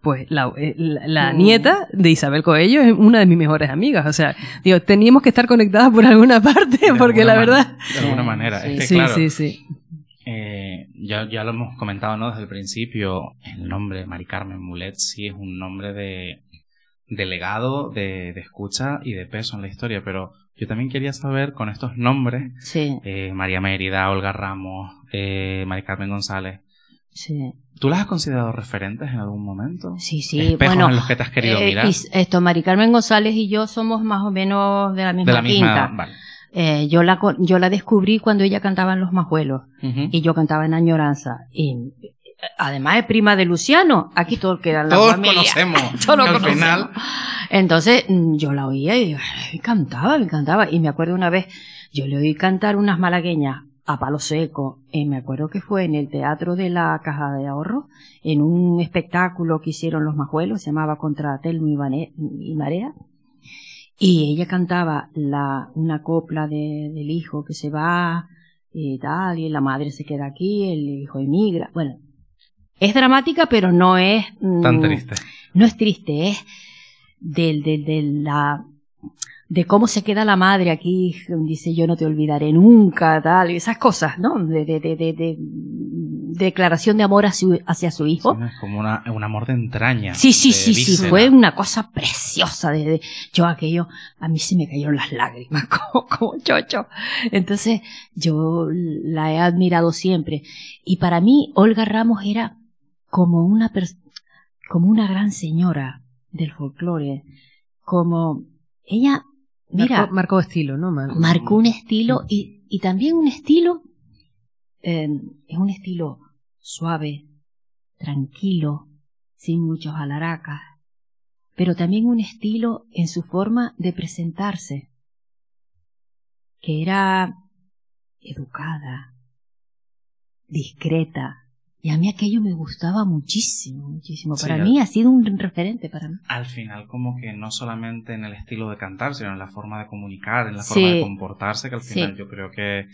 Speaker 3: Pues la, eh, la- la
Speaker 4: Mm.
Speaker 3: nieta de Isabel Coello es una de mis mejores amigas. O sea, digo, teníamos que estar conectadas por alguna parte,
Speaker 1: De
Speaker 3: porque
Speaker 1: alguna
Speaker 3: la verdad.
Speaker 1: De alguna manera.
Speaker 4: Sí.
Speaker 1: Es que,
Speaker 3: Sí,
Speaker 1: claro,
Speaker 3: sí, sí.
Speaker 1: eh, ya, ya lo hemos comentado ¿no? desde el principio. El nombre Mari Carmen Mulet sí es un nombre de, de legado, de, de escucha y de peso en la historia. Pero yo también quería saber con estos nombres,
Speaker 4: Sí,
Speaker 1: eh, María Mérida, Olga Ramos, eh, Mari Carmen González,
Speaker 4: sí.
Speaker 1: ¿tú las has considerado referentes en algún momento?
Speaker 4: Sí, sí.
Speaker 1: Espejos
Speaker 4: bueno,
Speaker 1: en los que te has querido
Speaker 4: eh,
Speaker 1: mirar.
Speaker 4: esto, Mari Carmen González y yo somos más o menos de la misma
Speaker 1: de la misma.
Speaker 4: quinta.
Speaker 1: Vale.
Speaker 4: Eh, yo, la, yo la descubrí cuando ella cantaba en Los Majuelos y yo cantaba en Añoranza. Y además es prima de Luciano. Aquí todos quedan la
Speaker 1: Todos
Speaker 4: familia.
Speaker 1: conocemos.
Speaker 4: Todos lo
Speaker 1: al
Speaker 4: conocemos.
Speaker 1: final.
Speaker 4: Entonces mm, yo la oía y cantaba, me cantaba. Y me acuerdo una vez, yo le oí cantar unas malagueñas a palo seco. Y me acuerdo que fue en el Teatro de la Caja de Ahorro, en un espectáculo que hicieron los majuelos, se llamaba Contra Telmo y, Marea. Y ella cantaba la, una copla de- del hijo que se va y tal, y la madre se queda aquí, el hijo emigra. Bueno, es dramática, pero no es... mm,
Speaker 1: Tan triste.
Speaker 4: no es triste, es del, del, de la de cómo se queda la madre aquí, dice yo no te olvidaré nunca, tal, y esas cosas, ¿no? De, de, de, de- de- declaración de amor hacia, hacia su hijo.
Speaker 1: Es como una, un amor de entraña.
Speaker 4: Sí, sí, sí, sí, fue una cosa preciosa. De, de- yo aquello, a mí se me cayeron las lágrimas como, como chocho. Entonces, yo la he admirado siempre. Y para mí, Olga Ramos era como una, como una gran señora del folclore. Como, ella, mira,
Speaker 3: Marcó, marcó estilo, ¿no? Mar-
Speaker 4: marcó un estilo y, y también un estilo, eh, es un estilo suave, tranquilo, sin muchos alaracas, pero también un estilo en su forma de presentarse, que era educada, discreta, y a mí aquello me gustaba muchísimo, muchísimo.
Speaker 1: Sí,
Speaker 4: Para
Speaker 1: al-
Speaker 4: mí ha sido un referente para mí.
Speaker 1: Al final, como que no solamente en el estilo de cantar, sino en la forma de comunicar, en la
Speaker 4: Sí.
Speaker 1: forma de comportarse, que al
Speaker 4: Sí.
Speaker 1: final yo creo que,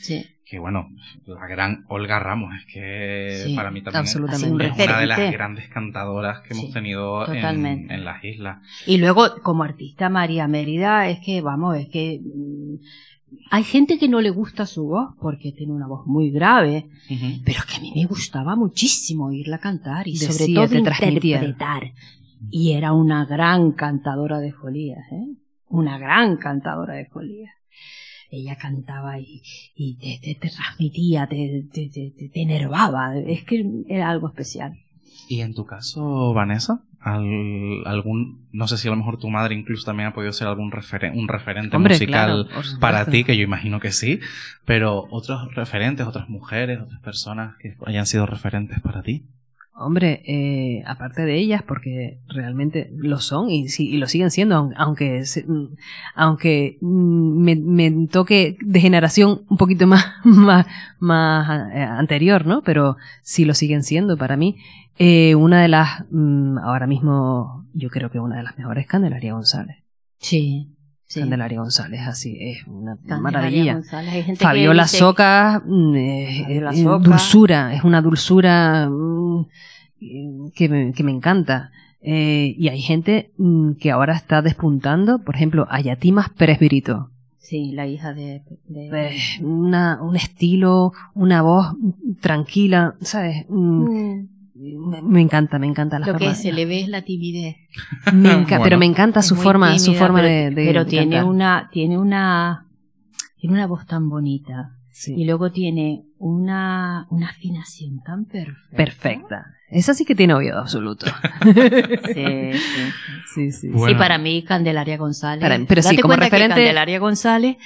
Speaker 1: que, bueno, la gran Olga Ramos es que para mí también es
Speaker 4: Un
Speaker 1: una de las grandes cantadoras que hemos tenido en, en las islas.
Speaker 4: Y luego, como artista, María Mérida, es que, vamos, es que mm, hay gente que no le gusta su voz porque tiene una voz muy grave, pero que a mí me gustaba muchísimo oírla cantar y sobre todo
Speaker 3: te
Speaker 4: interpretar. Y era una gran cantadora de folías, ¿eh? Una gran cantadora de folías. Ella cantaba y, y te, te- te transmitía, te, te, te, te- te enervaba. Es que era algo especial.
Speaker 1: Y en tu caso, Vanessa, al- algún, no sé si a lo mejor tu madre incluso también ha podido ser algún referen- un referente
Speaker 3: Hombre,
Speaker 1: musical
Speaker 3: claro,
Speaker 1: para ti, que yo imagino que sí, pero otros referentes, otras mujeres, otras personas que hayan sido referentes para ti.
Speaker 3: Hombre, eh, aparte de ellas, porque realmente lo son y, y lo siguen siendo, aun- aunque mm, aunque mm, me, me toque de generación un poquito más, más, más eh, anterior, ¿no? Pero sí lo siguen siendo para mí. Eh, una de las, mm, ahora mismo, yo creo que una de las mejores, Candelaria González.
Speaker 4: Sí, sí.
Speaker 3: Candelaria González, así, es una
Speaker 4: Candelaria
Speaker 3: maravilla.
Speaker 4: González. Hay gente que
Speaker 3: Fabiola
Speaker 4: dice-
Speaker 3: Soca, mm, eh,
Speaker 4: Fabiola
Speaker 3: eh,
Speaker 4: Soca.
Speaker 3: dulzura, es una dulzura mm, que, me, que me encanta. Eh, y hay gente mm, que ahora está despuntando, por ejemplo, Ayatimas Pérez Virito.
Speaker 4: Sí, la hija de... de-
Speaker 3: una, un estilo, una voz mm, tranquila, ¿sabes? Mm, me, me encanta, me encanta la
Speaker 4: Lo que se le ve es la timidez.
Speaker 3: me enca-
Speaker 1: Bueno.
Speaker 3: Pero me encanta su forma, su forma
Speaker 4: pero,
Speaker 3: de, de-
Speaker 4: pero tiene
Speaker 3: cantar.
Speaker 4: una tiene una tiene una voz tan bonita
Speaker 3: Sí.
Speaker 4: y luego tiene una, una afinación tan perfecta.
Speaker 3: Perfecta. Esa sí que tiene oído absoluto.
Speaker 4: Sí, sí, sí.
Speaker 3: Sí, sí.
Speaker 1: Bueno.
Speaker 4: Y para mí, Candelaria González.
Speaker 3: Para- pero sí, como
Speaker 4: cuenta
Speaker 3: referente-
Speaker 4: que Candelaria González,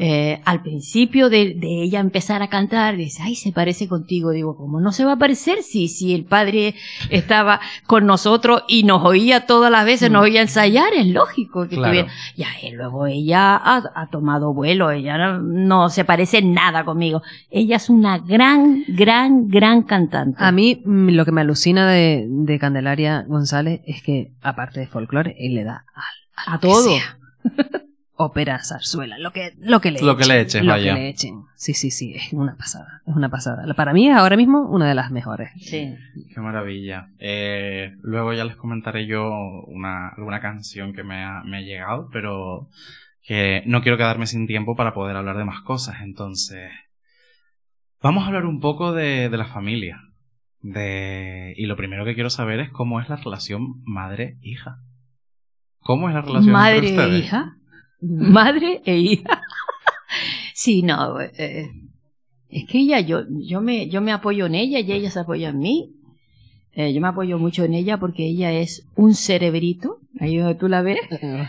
Speaker 4: eh, al principio de, de ella empezar a cantar, dice, ay, se parece contigo. Digo, ¿cómo no se va a parecer si, si el padre estaba con nosotros y nos oía todas las veces, nos oía ensayar? Es lógico que
Speaker 1: Claro.
Speaker 4: tuviera. Ya, y luego ella ha, ha tomado vuelo, ella no, no se parece nada conmigo. Ella es una gran, gran, gran cantante.
Speaker 3: A mí mm, lo que me alucina de, de Candelaria González es que, aparte de folclore, él le da a,
Speaker 4: A
Speaker 3: lo que
Speaker 4: todo.
Speaker 3: Ópera, zarzuela, lo que, lo que le
Speaker 1: Lo que
Speaker 3: echen.
Speaker 1: le eches,
Speaker 3: lo
Speaker 1: vaya.
Speaker 3: que le echen. Sí, sí, sí, es una pasada. Es una pasada. Para mí es ahora mismo una de las mejores.
Speaker 4: Sí.
Speaker 1: Qué maravilla. Eh, luego ya les comentaré yo una, alguna canción que me ha, me ha llegado, pero que no quiero quedarme sin tiempo para poder hablar de más cosas. Entonces, vamos a hablar un poco de, de la familia. De, y lo primero que quiero saber es cómo es la relación madre-hija. ¿Cómo es la relación
Speaker 4: Madre
Speaker 1: entre
Speaker 4: e hija. Madre e hija. sí, no. eh, es que ella, yo, yo me, yo me apoyo en ella y ella se apoya en mí. Eh, yo me apoyo mucho en ella porque ella es un cerebrito. Ahí donde tú la ves.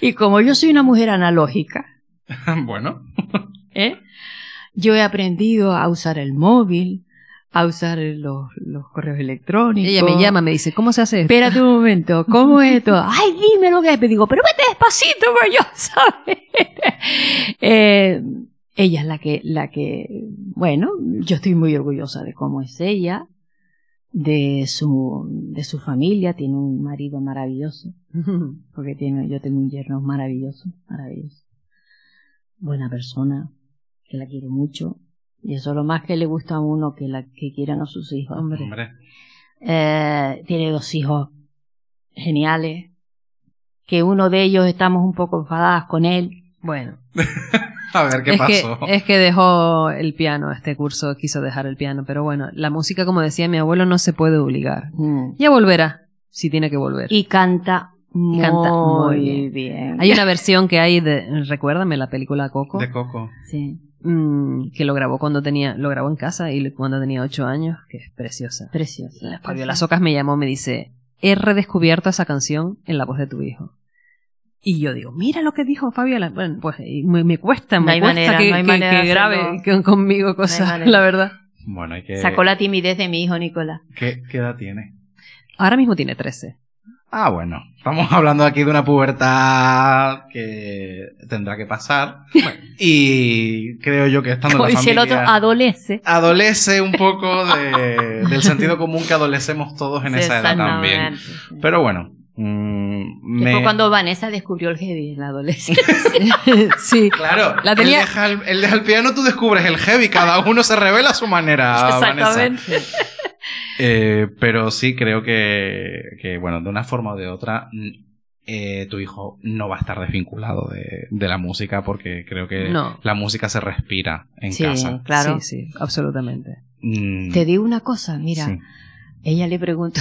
Speaker 4: Y como yo soy una mujer analógica,
Speaker 1: bueno,
Speaker 4: ¿eh? yo he aprendido a usar el móvil, a usar los, los correos electrónicos.
Speaker 3: Ella me llama, me dice, ¿cómo se hace esto?
Speaker 4: Espérate un momento, ¿cómo es esto? Ay, dime lo que es. Me digo, pero vete despacito, pues yo, ¿sabes? Eh, ella es la que, la que, bueno, yo estoy muy orgullosa de cómo es ella, de su, de su familia, tiene un marido maravilloso, porque tiene, yo tengo un yerno maravilloso, maravilloso. Buena persona, que la quiere mucho, y eso es lo más que le gusta a uno, que la, que quieran a sus hijos.
Speaker 3: Hombre.
Speaker 1: hombre.
Speaker 4: Eh, tiene dos hijos geniales, que uno de ellos estamos un poco enfadadas con él.
Speaker 3: Bueno,
Speaker 1: A ver qué
Speaker 3: es,
Speaker 1: pasó.
Speaker 3: Que, es que dejó el piano, este curso quiso dejar el piano, pero bueno, la música, como decía mi abuelo, no se puede obligar. Ya volverá, si tiene que volver.
Speaker 4: Y canta muy,
Speaker 3: canta muy
Speaker 4: bien.
Speaker 3: Hay una versión que hay de, recuérdame, la película Coco,
Speaker 1: De Coco.
Speaker 4: Sí,
Speaker 3: mm, que lo grabó cuando tenía, lo grabó en casa y cuando tenía ocho años, que es preciosa.
Speaker 4: preciosa.
Speaker 3: Fabiola Socas me llamó, me dice, he redescubierto esa canción en la voz de tu hijo. Y yo digo, mira lo que dijo Fabiola. Bueno, pues y me, me cuesta,
Speaker 4: No
Speaker 3: me cuesta
Speaker 4: manera,
Speaker 3: que,
Speaker 4: no
Speaker 3: que- grabe conmigo cosas, la verdad.
Speaker 1: Bueno, hay que...
Speaker 4: Sacó la timidez de mi hijo Nicolás.
Speaker 1: ¿Qué, ¿Qué edad tiene?
Speaker 3: Ahora mismo tiene 13.
Speaker 1: Ah, bueno. Estamos hablando aquí de una pubertad que tendrá que pasar. Y creo yo que estando
Speaker 4: Como
Speaker 1: en la
Speaker 4: dice el
Speaker 1: familia...
Speaker 4: otro, adolece.
Speaker 1: adolece un poco de- del sentido común que adolecemos todos en esa edad también.
Speaker 4: Exactamente.
Speaker 1: Pero bueno, mm, me...
Speaker 4: Fue cuando Vanessa descubrió el heavy en la adolescencia.
Speaker 3: sí.
Speaker 1: Claro,
Speaker 3: La tenía-
Speaker 1: él, deja el, él deja el piano, tú descubres el heavy, cada uno se revela a su manera. Vanessa. Eh, pero sí creo que, que, bueno, de una forma o de otra, eh, tu hijo no va a estar desvinculado de, de la música porque creo que
Speaker 3: No.
Speaker 1: la música se respira en
Speaker 4: Sí,
Speaker 1: casa.
Speaker 4: claro.
Speaker 3: Sí, sí, absolutamente.
Speaker 1: Mm,
Speaker 4: Te digo una cosa, mira,
Speaker 1: sí.
Speaker 4: ella le preguntó,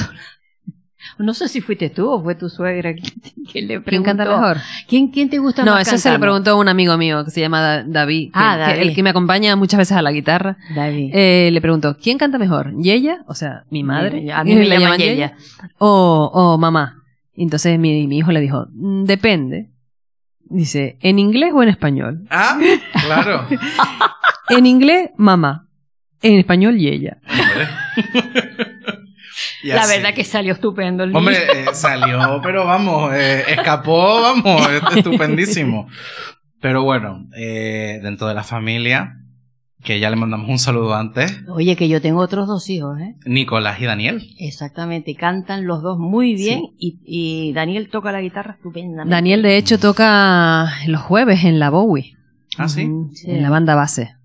Speaker 4: no sé si fuiste tú o fue tu suegra quien, le preguntó.
Speaker 3: ¿Quién canta mejor?
Speaker 4: ¿Quién, quién te gusta
Speaker 3: No,
Speaker 4: más
Speaker 3: eso se lo preguntó un amigo mío que se llama Da- David,
Speaker 4: Ah,
Speaker 3: que-
Speaker 4: David.
Speaker 3: el que me acompaña muchas veces a la guitarra.
Speaker 4: David.
Speaker 3: Eh, le preguntó, ¿quién canta mejor? ¿Yella? O sea, mi madre.
Speaker 4: A mí me
Speaker 3: ¿La
Speaker 4: llaman Yeya.
Speaker 3: O, o mamá. Y Entonces mi, mi hijo le dijo, "Mm, depende. Dice, ¿en inglés o en español?
Speaker 1: Ah, claro.
Speaker 3: En inglés, mamá. En español, Yella.
Speaker 1: Y
Speaker 4: La
Speaker 1: así.
Speaker 4: verdad que salió estupendo el.
Speaker 1: Hombre, eh, salió, pero vamos, eh, escapó, vamos, es estupendísimo. Pero bueno, eh, dentro de la familia, que ya le mandamos un saludo antes,
Speaker 4: Oye, que yo tengo otros dos hijos, ¿eh?
Speaker 1: Nicolás y Daniel.
Speaker 4: Exactamente, cantan los dos muy bien y, y Daniel toca la guitarra estupendamente.
Speaker 3: Daniel, de hecho, toca los jueves en la Bowie,
Speaker 1: Ah, sí.
Speaker 3: en la banda base.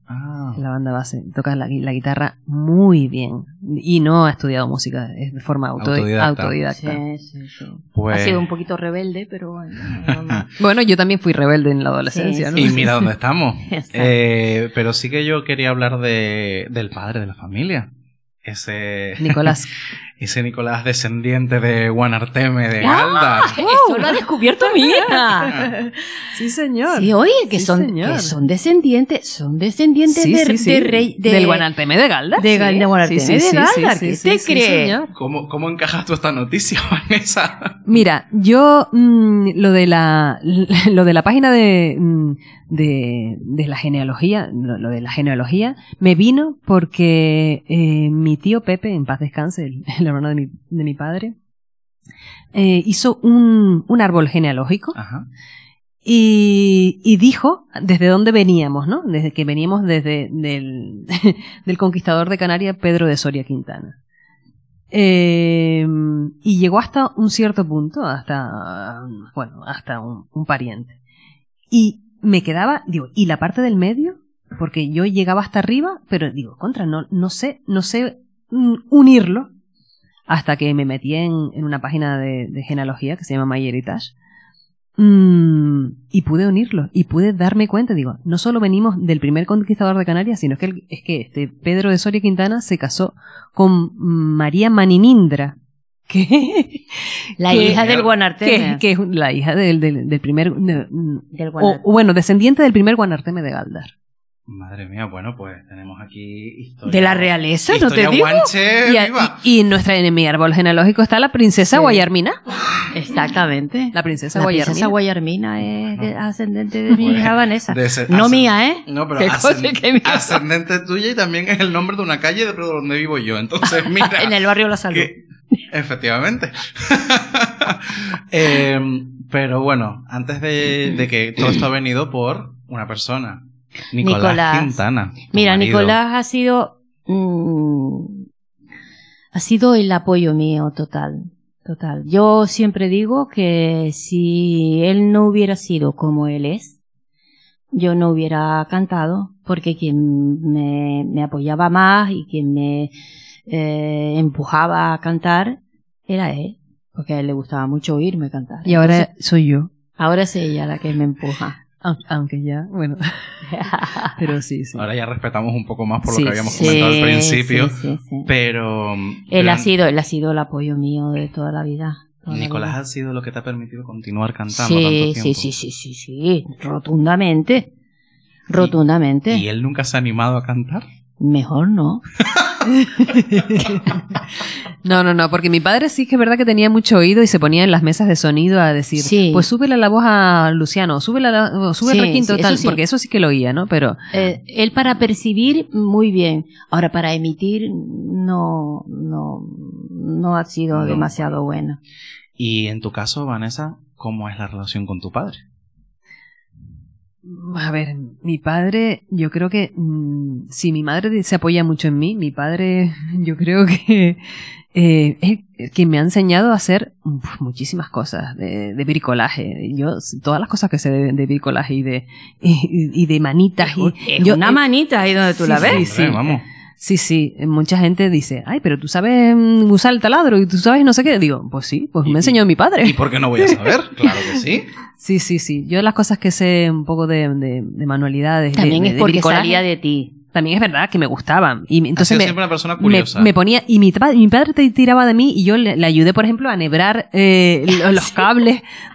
Speaker 1: Ah.
Speaker 3: En la banda base. Toca la, la guitarra muy bien. Y no ha estudiado música, es de forma auto-
Speaker 1: Autodidacta.
Speaker 3: autodidacta.
Speaker 4: Sí, sí, sí.
Speaker 1: Pues,
Speaker 4: Ha sido un poquito rebelde, pero bueno. no, no.
Speaker 3: Bueno, yo también fui rebelde en la adolescencia,
Speaker 4: Sí,
Speaker 3: ¿no?
Speaker 1: Y mira dónde estamos. Eh, pero sí que yo quería hablar de, del padre de la familia. Ese,
Speaker 3: Nicolás.
Speaker 1: Ese Nicolás descendiente de Guanarteme de
Speaker 4: ¡Ah!
Speaker 1: Galdar.
Speaker 4: Eso lo ha descubierto mi hija.
Speaker 3: Sí, señor.
Speaker 4: Sí, oye, que
Speaker 3: Sí,
Speaker 4: son,
Speaker 3: señor.
Speaker 4: que son descendientes, son descendientes
Speaker 3: Sí,
Speaker 4: de,
Speaker 3: sí, sí.
Speaker 4: de rey, de-
Speaker 3: Del Guanarteme de Galdar.
Speaker 4: de
Speaker 3: sí.
Speaker 4: Gal- de Guanarteme
Speaker 3: Sí,
Speaker 4: de
Speaker 3: sí, sí,
Speaker 4: Galdar,
Speaker 3: sí,
Speaker 4: ¿qué
Speaker 3: sí,
Speaker 4: cree?
Speaker 3: señor.
Speaker 1: ¿Cómo, ¿Cómo encajas tú esta noticia, Vanessa?
Speaker 3: Mira, yo mm, lo de la lo de la página de mm, de, de la genealogía, lo, lo de la genealogía me vino porque eh, mi tío Pepe, en paz descanse, el, el hermano de mi, de mi padre, eh, hizo un, un árbol genealógico
Speaker 1: Ajá.
Speaker 3: y, y dijo desde dónde veníamos, ¿no? Desde que veníamos desde del, del conquistador de Canarias, Pedro de Soria Quintana. Eh, y llegó hasta un cierto punto, hasta, bueno, hasta un, un pariente. Y me quedaba, digo, ¿y la parte del medio? Porque yo llegaba hasta arriba, pero digo, contra, no, no sé, no sé mm, unirlo. Hasta que me metí en, en una página de, de genealogía que se llama MyHeritage. Mm, y pude unirlo y pude darme cuenta, digo, no solo venimos del primer conquistador de Canarias, sino que el- es que este Pedro de Soria Quintana se casó con María Maninindra, que,
Speaker 4: La
Speaker 3: que-
Speaker 4: hija del Guanarteme.
Speaker 3: que es la hija del, del, del primer, de-
Speaker 4: del
Speaker 3: o bueno, descendiente del primer Guanarteme de Galdar.
Speaker 1: Madre mía, bueno, pues tenemos aquí historia.
Speaker 4: de la realeza, no te digo.
Speaker 1: guanche
Speaker 3: Y, a-
Speaker 1: viva.
Speaker 3: y- y en nuestra, en mi árbol genealógico está la princesa
Speaker 4: Sí.
Speaker 3: Guayarmina.
Speaker 4: Exactamente.
Speaker 3: La princesa
Speaker 4: La
Speaker 3: Guayarmina.
Speaker 4: princesa Guayarmina es
Speaker 1: No.
Speaker 4: ascendente de mi hija Vanessa.
Speaker 1: de ese-
Speaker 4: No mía, ¿eh?
Speaker 1: No, pero
Speaker 4: Qué cosa
Speaker 1: ascend- ascendente tuya y también es el nombre de una calle de donde vivo yo. Entonces, mira.
Speaker 4: En el barrio La Salud.
Speaker 1: que- efectivamente. Eh, pero bueno, antes de, de que todo esto ha venido por una persona. Nicolás,
Speaker 4: Nicolás.
Speaker 1: Quintana.
Speaker 4: Mira,
Speaker 1: marido.
Speaker 4: Nicolás ha sido. mm, ha sido el apoyo mío total. Total. Yo siempre digo que si él no hubiera sido como él es, yo no hubiera cantado, porque quien me, me apoyaba más y quien me eh, empujaba a cantar era él, porque a él le gustaba mucho oírme cantar.
Speaker 3: Y ahora
Speaker 4: Entonces,
Speaker 3: soy yo.
Speaker 4: ahora es ella la que me empuja.
Speaker 3: Aun- Aunque ya, bueno, pero sí, sí.
Speaker 1: Ahora ya respetamos un poco más por
Speaker 3: Sí,
Speaker 1: lo que habíamos
Speaker 4: Sí,
Speaker 1: comentado al principio.
Speaker 4: sí, sí, sí.
Speaker 1: Pero.
Speaker 4: Él ha sido, él ha sido el apoyo mío de toda la vida.
Speaker 1: Nicolás ha sido lo que te ha permitido continuar cantando tanto
Speaker 4: Sí,
Speaker 1: tiempo.
Speaker 4: sí, sí, sí, sí, sí, rotundamente. Rotundamente.
Speaker 1: ¿Y él nunca se ha animado a cantar?
Speaker 4: Mejor no.
Speaker 3: No, no, no, porque mi padre sí que es verdad que tenía mucho oído y se ponía en las mesas de sonido a decir,
Speaker 4: Sí.
Speaker 3: pues súbele la voz a Luciano, súbele la, o sube el requinto,
Speaker 4: sí,
Speaker 3: tal,
Speaker 4: eso sí.
Speaker 3: porque eso sí que lo oía, ¿no? Pero
Speaker 4: Eh, él para percibir, muy bien. Ahora, para emitir, no, no, no ha sido
Speaker 1: No.
Speaker 4: demasiado bueno.
Speaker 1: Y en tu caso, Vanessa, ¿cómo es la relación con tu padre?
Speaker 3: A ver, mi padre, yo creo que mm, si mi madre se apoya mucho en mí, mi padre, yo creo que eh, es el que me ha enseñado a hacer uf, muchísimas cosas de, de bricolaje. Yo, todas las cosas que sé de, de bricolaje y de, y, y de manitas. Y,
Speaker 4: Es
Speaker 3: yo,
Speaker 4: una
Speaker 3: eh,
Speaker 4: manita ahí donde tú
Speaker 3: sí,
Speaker 4: la
Speaker 3: sí,
Speaker 4: ves.
Speaker 3: sí.
Speaker 1: Hombre, vamos.
Speaker 3: Sí, sí, mucha gente dice, ay, pero tú sabes mm, usar el taladro y tú sabes no sé qué. Digo, pues sí, pues
Speaker 1: Y-
Speaker 3: me enseñó mi
Speaker 1: ¿Y
Speaker 3: padre.
Speaker 1: por qué no voy a saber? Claro que sí.
Speaker 3: Sí, sí, sí. Yo las cosas que sé un poco de, de, de manualidades. de-
Speaker 4: También
Speaker 3: de-
Speaker 4: es
Speaker 3: de
Speaker 4: porque salía de ti.
Speaker 3: También es verdad que me gustaban. Y entonces
Speaker 1: sido
Speaker 3: me,
Speaker 1: siempre una persona
Speaker 3: me,
Speaker 1: curiosa.
Speaker 3: me ponía, y mi, mi padre te tiraba de mí y yo le, le ayudé, por ejemplo, a nebrar eh, lo- los cables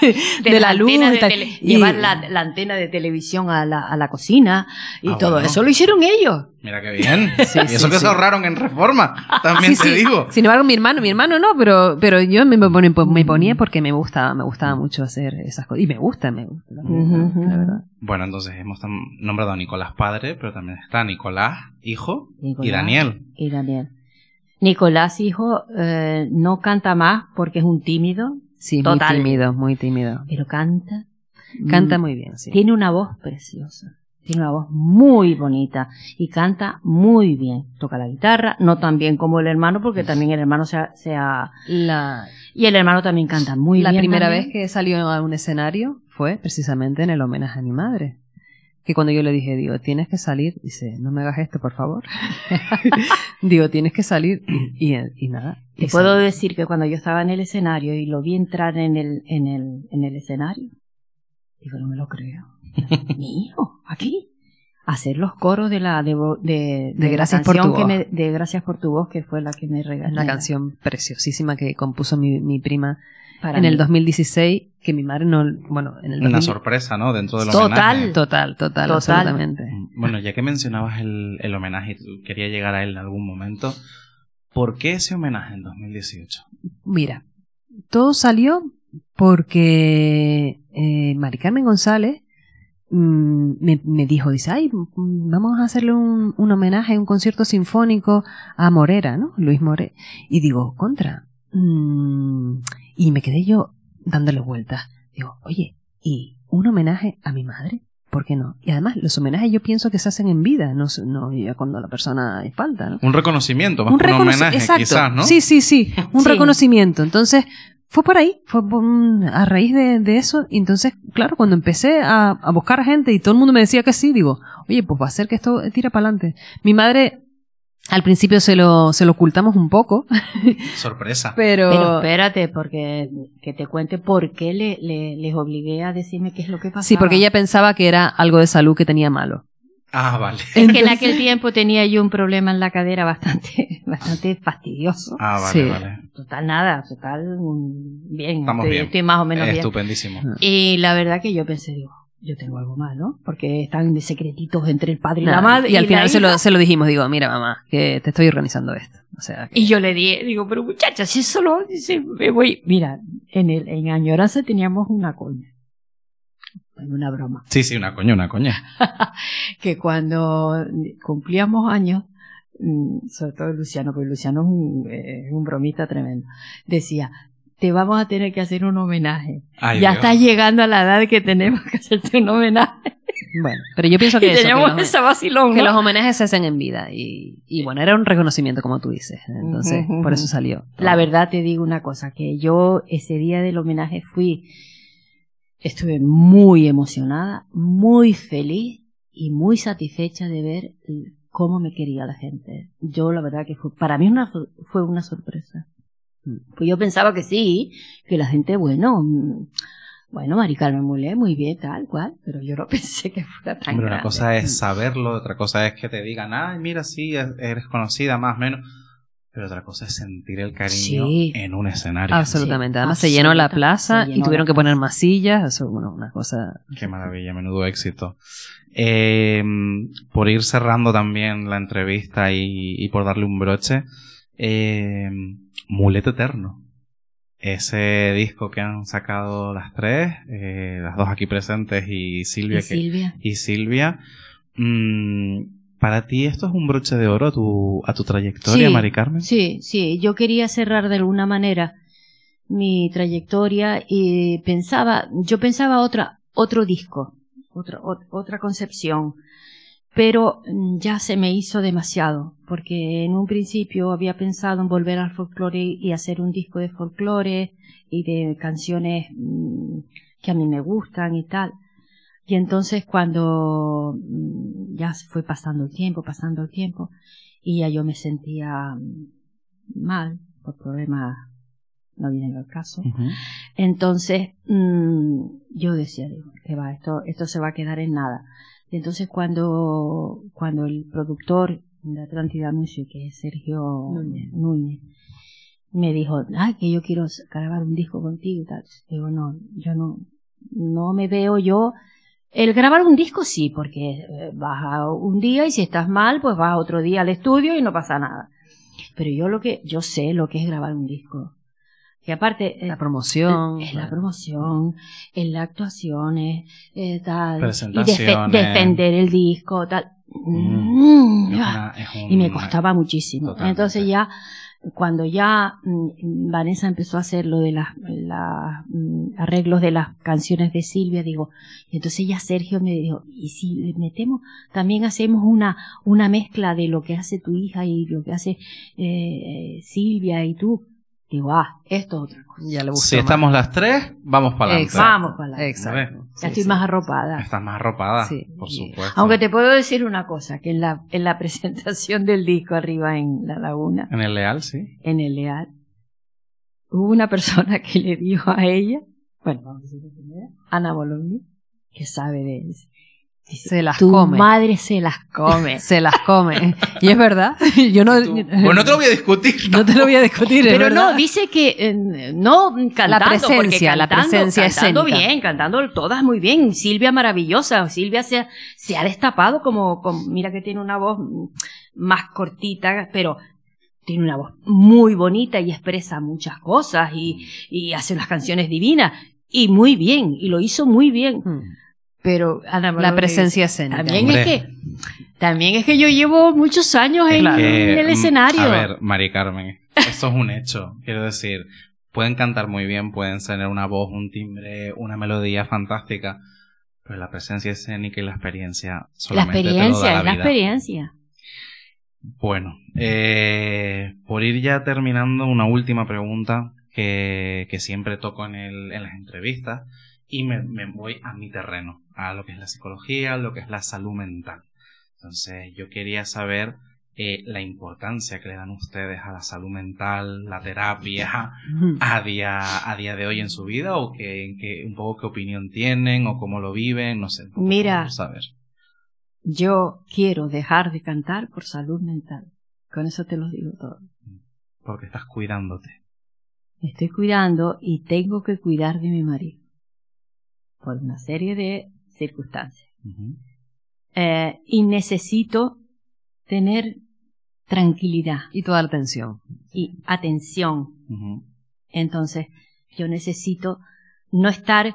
Speaker 3: de, de la luz. y
Speaker 4: de
Speaker 3: tal.
Speaker 4: tele-
Speaker 3: Y-
Speaker 4: llevar la, la antena de televisión a la, a la cocina y
Speaker 1: Ah,
Speaker 4: todo
Speaker 1: bueno.
Speaker 4: eso lo hicieron ellos.
Speaker 1: Mira qué bien.
Speaker 3: Sí,
Speaker 1: y eso
Speaker 3: sí,
Speaker 1: que
Speaker 3: sí.
Speaker 1: se ahorraron en reforma. También
Speaker 3: Sí,
Speaker 1: te
Speaker 3: sí.
Speaker 1: digo.
Speaker 3: Sin embargo, mi hermano, mi hermano no, pero, pero yo me, me ponía, me ponía porque me gustaba, me gustaba mucho hacer esas cosas. Y me gusta, me gusta. La verdad.
Speaker 1: Bueno, entonces hemos nombrado a Nicolás padre, pero también está Nicolás hijo y. Daniel.
Speaker 4: Y Daniel. Nicolás, hijo, eh, no canta más porque es un tímido,
Speaker 3: Sí,
Speaker 4: Total.
Speaker 3: muy tímido, muy tímido.
Speaker 4: pero canta.
Speaker 3: Canta
Speaker 4: Mm,
Speaker 3: muy bien, sí.
Speaker 4: Tiene una voz preciosa. Tiene una voz muy bonita y canta muy bien. Toca la guitarra, no tan bien como el hermano, porque también el hermano se ha... se ha-
Speaker 3: La,
Speaker 4: Y el hermano también canta muy
Speaker 3: la
Speaker 4: bien.
Speaker 3: primera
Speaker 4: también.
Speaker 3: vez que salió a un escenario fue precisamente en el homenaje a mi madre. Que cuando yo le dije, digo, tienes que salir, dice, no me hagas esto, por favor. digo, tienes que salir y, y, y nada.
Speaker 4: Te
Speaker 3: y
Speaker 4: puedo decir que cuando yo estaba en el escenario y lo vi entrar en el, en el, en el escenario, digo, no me lo creo. Mi hijo, aquí. hacer los coros de la de, de,
Speaker 3: De Gracias por
Speaker 4: canción
Speaker 3: tu
Speaker 4: que
Speaker 3: voz.
Speaker 4: me- de Gracias por tu voz que fue la que me regaló
Speaker 3: Una canción preciosísima que compuso mi, mi prima
Speaker 4: para
Speaker 3: en el
Speaker 4: mí.
Speaker 3: 2016, que mi madre no, bueno, en el
Speaker 1: Una
Speaker 3: 2000
Speaker 1: sorpresa, ¿no? Dentro del
Speaker 4: Total.
Speaker 1: homenaje.
Speaker 3: Total, total,
Speaker 4: Total.
Speaker 3: absolutamente.
Speaker 1: Bueno, ya que mencionabas el, el homenaje y tú quería llegar a él en algún momento, ¿por qué ese homenaje en 2018?
Speaker 3: Mira, todo salió porque eh, Mari Carmen González mm, me, me dijo, dice, ay, mm, vamos a hacerle un, un homenaje, un concierto sinfónico a Morera, ¿no? Luis Morera. Y digo, contra. mm, y me quedé yo dándole vueltas. Digo, oye, ¿y un homenaje a mi madre? ¿Por qué no? Y además, los homenajes yo pienso que se hacen en vida, no, se- no ya cuando la persona falta, ¿no?
Speaker 1: Un reconocimiento, más
Speaker 3: un
Speaker 1: que un homenaje,
Speaker 3: exacto.
Speaker 1: quizás, ¿no?
Speaker 3: Sí, sí, sí, un
Speaker 4: Sí.
Speaker 3: reconocimiento. Entonces, fue por ahí, fue por a raíz de, de eso. Y entonces, claro, cuando empecé a, a buscar gente y todo el mundo me decía que sí, digo, oye, pues va a ser que esto tira para adelante. Mi madre, al principio se lo, se lo ocultamos un poco,
Speaker 1: Sorpresa.
Speaker 3: pero...
Speaker 4: Pero espérate, porque que te cuente por qué le, le- les obligué a decirme qué es lo que pasaba.
Speaker 3: sí, porque ella pensaba que era algo de salud que tenía malo.
Speaker 1: Ah, vale.
Speaker 4: Es que en aquel tiempo tenía yo un problema en la cadera bastante, bastante fastidioso.
Speaker 1: Ah, vale,
Speaker 3: Sí.
Speaker 1: vale.
Speaker 4: Total, nada, total, bien.
Speaker 1: Estamos
Speaker 4: estoy,
Speaker 1: bien.
Speaker 4: estoy más o menos bien.
Speaker 1: Estupendísimo.
Speaker 4: Y la verdad que yo pensé, digo, yo tengo algo mal, ¿no? Porque están de secretitos entre el padre y
Speaker 3: Nada,
Speaker 4: la madre.
Speaker 3: y al final se lo, se lo dijimos, digo, mira mamá, que te estoy organizando esto. O sea, que-
Speaker 4: Y yo le di, digo, pero muchacha, si solo dice, me voy. Mira, en el, en Añoranza teníamos una coña. Una broma.
Speaker 1: Sí, sí, una coña, una coña.
Speaker 4: que cuando cumplíamos años, mm, sobre todo Luciano, porque Luciano es un, eh, es un bromista tremendo, decía, te vamos a tener que hacer un homenaje.
Speaker 1: Ay,
Speaker 4: ya
Speaker 1: Dios.
Speaker 4: estás llegando a la edad que tenemos que hacerte un homenaje.
Speaker 3: bueno, pero yo pienso
Speaker 4: Y
Speaker 3: que, eso, que los-
Speaker 4: esa vacilón.
Speaker 3: que
Speaker 4: ¿no?
Speaker 3: los homenajes se hacen en vida y, y bueno era un reconocimiento como tú dices entonces
Speaker 4: Ujú, ujú.
Speaker 3: por eso salió
Speaker 4: La verdad te digo una cosa, que yo ese día del homenaje fui, estuve muy emocionada, muy feliz y muy satisfecha de ver cómo me quería la gente. Yo la verdad que fue, para mí una, fue una sorpresa. Pues yo pensaba que sí, que la gente, bueno, mm, bueno, Mari Carmen Mulé, muy bien, tal cual, pero yo no pensé que fuera tan
Speaker 1: Hombre, una cosa es saberlo, otra cosa es que te digan, ay, mira, sí, eres conocida, más o menos. Pero otra cosa es sentir el cariño
Speaker 4: Sí.
Speaker 1: en un escenario.
Speaker 3: absolutamente
Speaker 4: Sí,
Speaker 3: además se llenó la plaza y tuvieron que poner más sillas eso bueno una cosa
Speaker 1: Qué maravilla, menudo éxito. Eh, por ir cerrando también la entrevista y, y por darle un broche, eh, Muleto Eterno. Ese disco que han sacado las tres, eh, las dos aquí presentes y Silvia,
Speaker 4: Y
Speaker 1: que,
Speaker 4: Silvia.
Speaker 1: y Silvia. mm, para ti esto es un broche de oro a tu, a tu trayectoria,
Speaker 4: Sí,
Speaker 1: Mari Carmen.
Speaker 4: Sí, sí, yo quería cerrar de alguna manera mi trayectoria y pensaba, yo pensaba otra, otro disco, otra, ot- otra concepción, pero mm, ya se me hizo demasiado, porque en un principio había pensado en volver al folclore y hacer un disco de folclore y de canciones mm, que a mí me gustan y tal. Y entonces cuando mm, ya se fue pasando el tiempo, pasando el tiempo, y ya yo me sentía mm, mal por problemas, no viene al caso. Entonces mm, yo decía, digo, que va, esto, esto se va a quedar en nada. Y entonces cuando, cuando el productor de Atlántida Music, que es Sergio
Speaker 3: Núñez.
Speaker 4: Núñez, me dijo, ah, que yo quiero grabar un disco contigo y tal. Digo, no, yo no, no me veo yo. El grabar un disco sí, porque eh, vas a un día y si estás mal, pues vas otro día al estudio y no pasa nada. Pero yo lo que, yo sé lo que es grabar un disco. Que aparte, eh,
Speaker 3: la promoción
Speaker 4: es la promoción, en las actuaciones, eh, tal, y defe- defender el disco, tal.
Speaker 1: Mm.
Speaker 4: Mm,
Speaker 1: Es una- es un-
Speaker 4: y me costaba muchísimo.
Speaker 1: Totalmente.
Speaker 4: Entonces ya, cuando ya mm, Vanessa empezó a hacer lo de las las, mm, arreglos de las canciones de Silvia, digo, y entonces ya Sergio me dijo, y si le metemos, también hacemos una, una mezcla de lo que hace tu hija y lo que hace eh, Silvia y tú. Digo, ah, esto es otra cosa.
Speaker 3: ya le gustó
Speaker 1: Si
Speaker 3: más.
Speaker 1: estamos las tres, vamos para adelante.
Speaker 3: Exacto.
Speaker 4: Vamos para adelante.
Speaker 3: exacto
Speaker 4: Ya
Speaker 3: Sí,
Speaker 4: estoy
Speaker 3: sí.
Speaker 4: más arropada.
Speaker 1: Estás más arropada,
Speaker 3: Sí.
Speaker 1: por supuesto.
Speaker 4: Aunque te puedo decir una cosa, que en la, en la presentación del disco arriba en La Laguna,
Speaker 1: En el Leal, sí.
Speaker 4: en el Leal, hubo una persona que le dijo a ella, bueno, vamos a decir era, Ana Bologna, que sabe de eso,
Speaker 3: Se las
Speaker 4: tu
Speaker 3: come.
Speaker 4: madre se las come.
Speaker 3: Se las come. Y es verdad. Yo no,
Speaker 1: Pues no te lo voy a discutir.
Speaker 3: no te lo voy a discutir.
Speaker 4: Pero no, dice que eh, no cantando,
Speaker 3: presencia,
Speaker 4: porque
Speaker 3: la
Speaker 4: cantando,
Speaker 3: presencia
Speaker 4: cantando
Speaker 3: escénica.
Speaker 4: bien, cantando todas muy bien. Silvia maravillosa, Silvia se ha, se ha destapado como, como- mira que tiene una voz más cortita, pero tiene una voz muy bonita y expresa muchas cosas y, y hace unas canciones divinas y muy bien y lo hizo muy bien.
Speaker 3: Mm.
Speaker 4: Pero Ana
Speaker 3: La
Speaker 4: María
Speaker 3: presencia escénica.
Speaker 4: también
Speaker 1: Hombre.
Speaker 4: es que también es que yo llevo muchos años en,
Speaker 3: Claro.
Speaker 4: en el
Speaker 1: mm,
Speaker 4: escenario.
Speaker 1: A ver, Mari Carmen, esto es un hecho. Quiero decir, pueden cantar muy bien, pueden tener una voz, un timbre, una melodía fantástica, pero la presencia escénica y la experiencia
Speaker 4: la
Speaker 1: solamente te lo da
Speaker 4: experiencia,
Speaker 1: la
Speaker 4: es la experiencia.
Speaker 1: Bueno, eh, por ir ya terminando, una última pregunta que, que siempre toco en, el, en las entrevistas y me, me voy a mi terreno, a lo que es la psicología, a lo que es la salud mental. Entonces, yo quería saber eh, la importancia que le dan ustedes a la salud mental, la terapia, a día, a día de hoy en su vida, o que, que un poco qué opinión tienen, o cómo lo viven, no sé.
Speaker 4: Mira.
Speaker 1: saber.
Speaker 4: Yo quiero dejar de cantar por salud mental. Con eso te lo digo todo.
Speaker 1: Porque estás cuidándote.
Speaker 4: Me estoy cuidando y tengo que cuidar de mi marido. Por una serie de circunstancias. Eh, y necesito tener tranquilidad
Speaker 3: Y toda la atención.
Speaker 4: y atención. Entonces, yo necesito no estar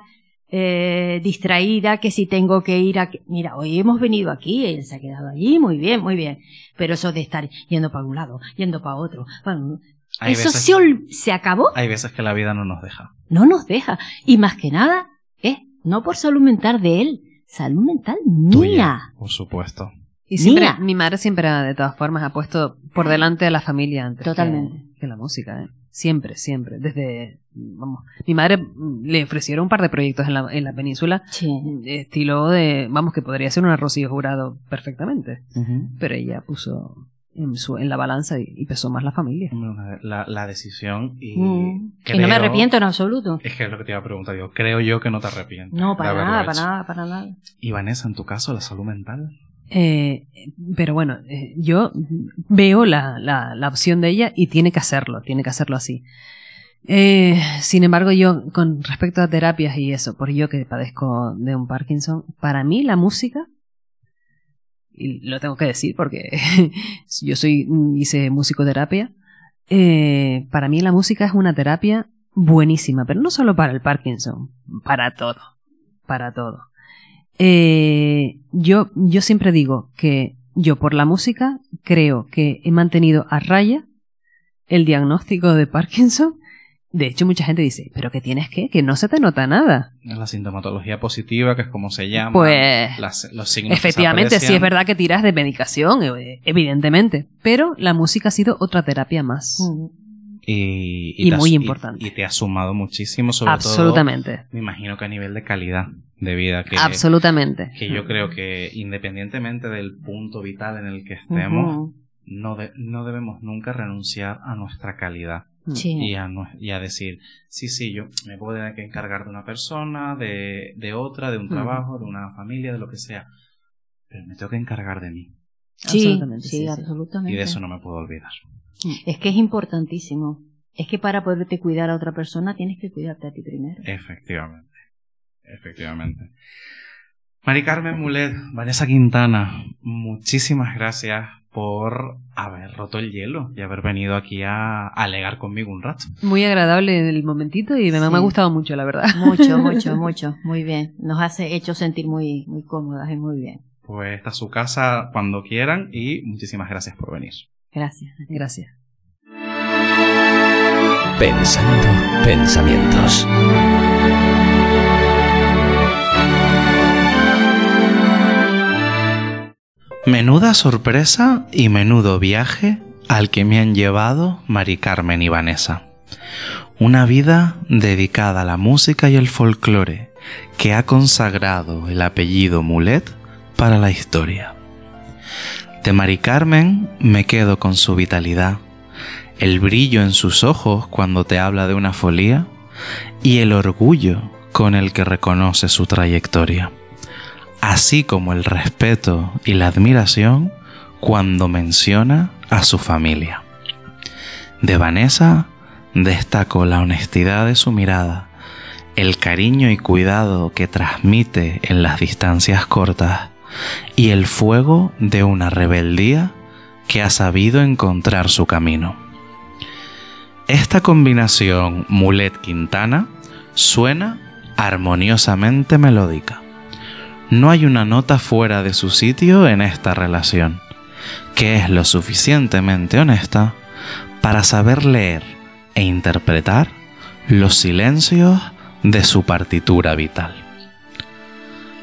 Speaker 4: eh, distraída que si tengo que ir a... Mira, hoy hemos venido aquí, él se ha quedado allí, muy bien, muy bien. Pero eso de estar yendo para un lado, yendo para otro, bueno, eso se, se acabó,
Speaker 1: Hay veces que la vida no nos deja.
Speaker 4: no nos deja. Y más que nada, es no por salud mental de él, salud mental
Speaker 1: Tuya,
Speaker 4: mía.
Speaker 1: por supuesto.
Speaker 3: Y siempre,
Speaker 4: Mía.
Speaker 3: mi madre siempre, de todas formas, ha puesto por delante a la familia antes que-
Speaker 4: Totalmente.
Speaker 3: Que, la música, ¿eh? Siempre, siempre. Desde, vamos, mi madre mm, le ofrecieron un par de proyectos en la, en la península,
Speaker 4: Sí.
Speaker 3: estilo de, vamos, que podría ser un Rocío Jurado perfectamente. Pero ella puso en, su, en la balanza y, y pesó más la familia.
Speaker 1: La, la decisión y...
Speaker 4: Mm. Y
Speaker 1: creo-
Speaker 4: no me arrepiento en absoluto.
Speaker 1: Es que es lo que te iba a preguntar yo. Creo yo que no te arrepientes.
Speaker 4: No, para nada, para nada, para nada.
Speaker 1: Y Vanessa, en tu caso, la salud mental.
Speaker 3: Eh, pero bueno, eh, yo veo la, la, la opción de ella y tiene que hacerlo, tiene que hacerlo así. Eh, sin embargo, yo, con respecto a terapias y eso, por yo que padezco de un Parkinson, para mí la música, y lo tengo que decir porque yo soy, hice musicoterapia, eh, para mí la música es una terapia buenísima, pero no solo para el Parkinson, para todo, para todo. Eh, yo, yo siempre digo que yo por la música creo que he mantenido a raya el diagnóstico de Parkinson. De hecho, mucha gente dice, ¿pero qué tienes que? Que no se te nota nada.
Speaker 1: La sintomatología positiva, que es como se llama.
Speaker 3: Pues,
Speaker 1: las- los signos
Speaker 3: Efectivamente, sí es verdad que tiras de medicación, eh, evidentemente. Pero la música ha sido otra terapia más.
Speaker 1: Y,
Speaker 3: muy
Speaker 1: has-
Speaker 3: importante.
Speaker 1: Y, te ha sumado muchísimo, sobre
Speaker 3: Absolutamente.
Speaker 1: todo. Me imagino que a nivel de calidad de vida. Que,
Speaker 3: Absolutamente.
Speaker 1: que yo creo que independientemente del punto vital en el que estemos, no, de- no debemos nunca renunciar a nuestra calidad.
Speaker 4: Sí.
Speaker 1: y a, y a decir, sí, sí, yo me puedo tener que encargar de una persona, de, de otra, de un trabajo, de una familia, de lo que sea, pero me tengo que encargar de mí
Speaker 4: Sí,
Speaker 3: Absolutamente,
Speaker 4: sí,
Speaker 3: sí, sí.
Speaker 4: absolutamente.
Speaker 1: y de eso no me puedo olvidar.
Speaker 4: Es que es importantísimo. Es que para poderte cuidar a otra persona tienes que cuidarte a ti primero.
Speaker 1: Efectivamente, efectivamente. Mari Carmen Mulet, Vanessa Quintana, muchísimas gracias por haber roto el hielo y haber venido aquí a alegar conmigo un rato.
Speaker 3: Muy agradable el momentito y me, me ha gustado mucho, la verdad.
Speaker 4: Mucho, mucho, mucho. Muy bien. Nos hace hecho sentir muy, muy cómodas y muy bien.
Speaker 1: Pues esta es su casa cuando quieran y muchísimas gracias por venir.
Speaker 4: Gracias.
Speaker 3: Gracias.
Speaker 2: Pensando pensamientos.
Speaker 1: Menuda sorpresa y menudo viaje al que me han llevado Mari Carmen y Vanessa. Una vida dedicada a la música y el folclore que ha consagrado el apellido Mulet para la historia. De Mari Carmen me quedo con su vitalidad, el brillo en sus ojos cuando te habla de una folía y el orgullo con el que reconoce su trayectoria. Así como el respeto y la admiración cuando menciona a su familia. De Vanessa destaco la honestidad de su mirada, el cariño y cuidado que transmite en las distancias cortas y el fuego de una rebeldía que ha sabido encontrar su camino. Esta combinación Mulet-Quintana suena armoniosamente melódica. No hay una nota fuera de su sitio en esta relación, que es lo suficientemente honesta para saber leer e interpretar los silencios de su partitura vital.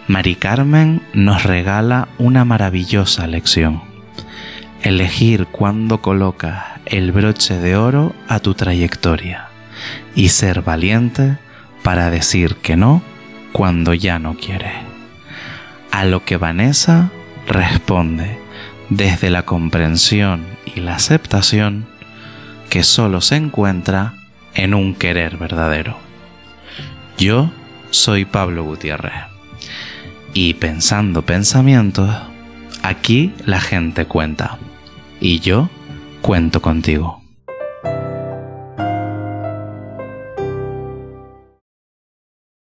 Speaker 1: Mari Carmen nos regala una maravillosa lección. Elegir cuándo colocas el broche de oro a tu trayectoria y ser valiente para decir que no cuando ya no quieres. A lo que Vanessa responde desde la comprensión y la aceptación que solo se encuentra en un querer verdadero. Yo soy Pablo Gutiérrez y pensando pensamientos, aquí la gente cuenta y yo cuento contigo.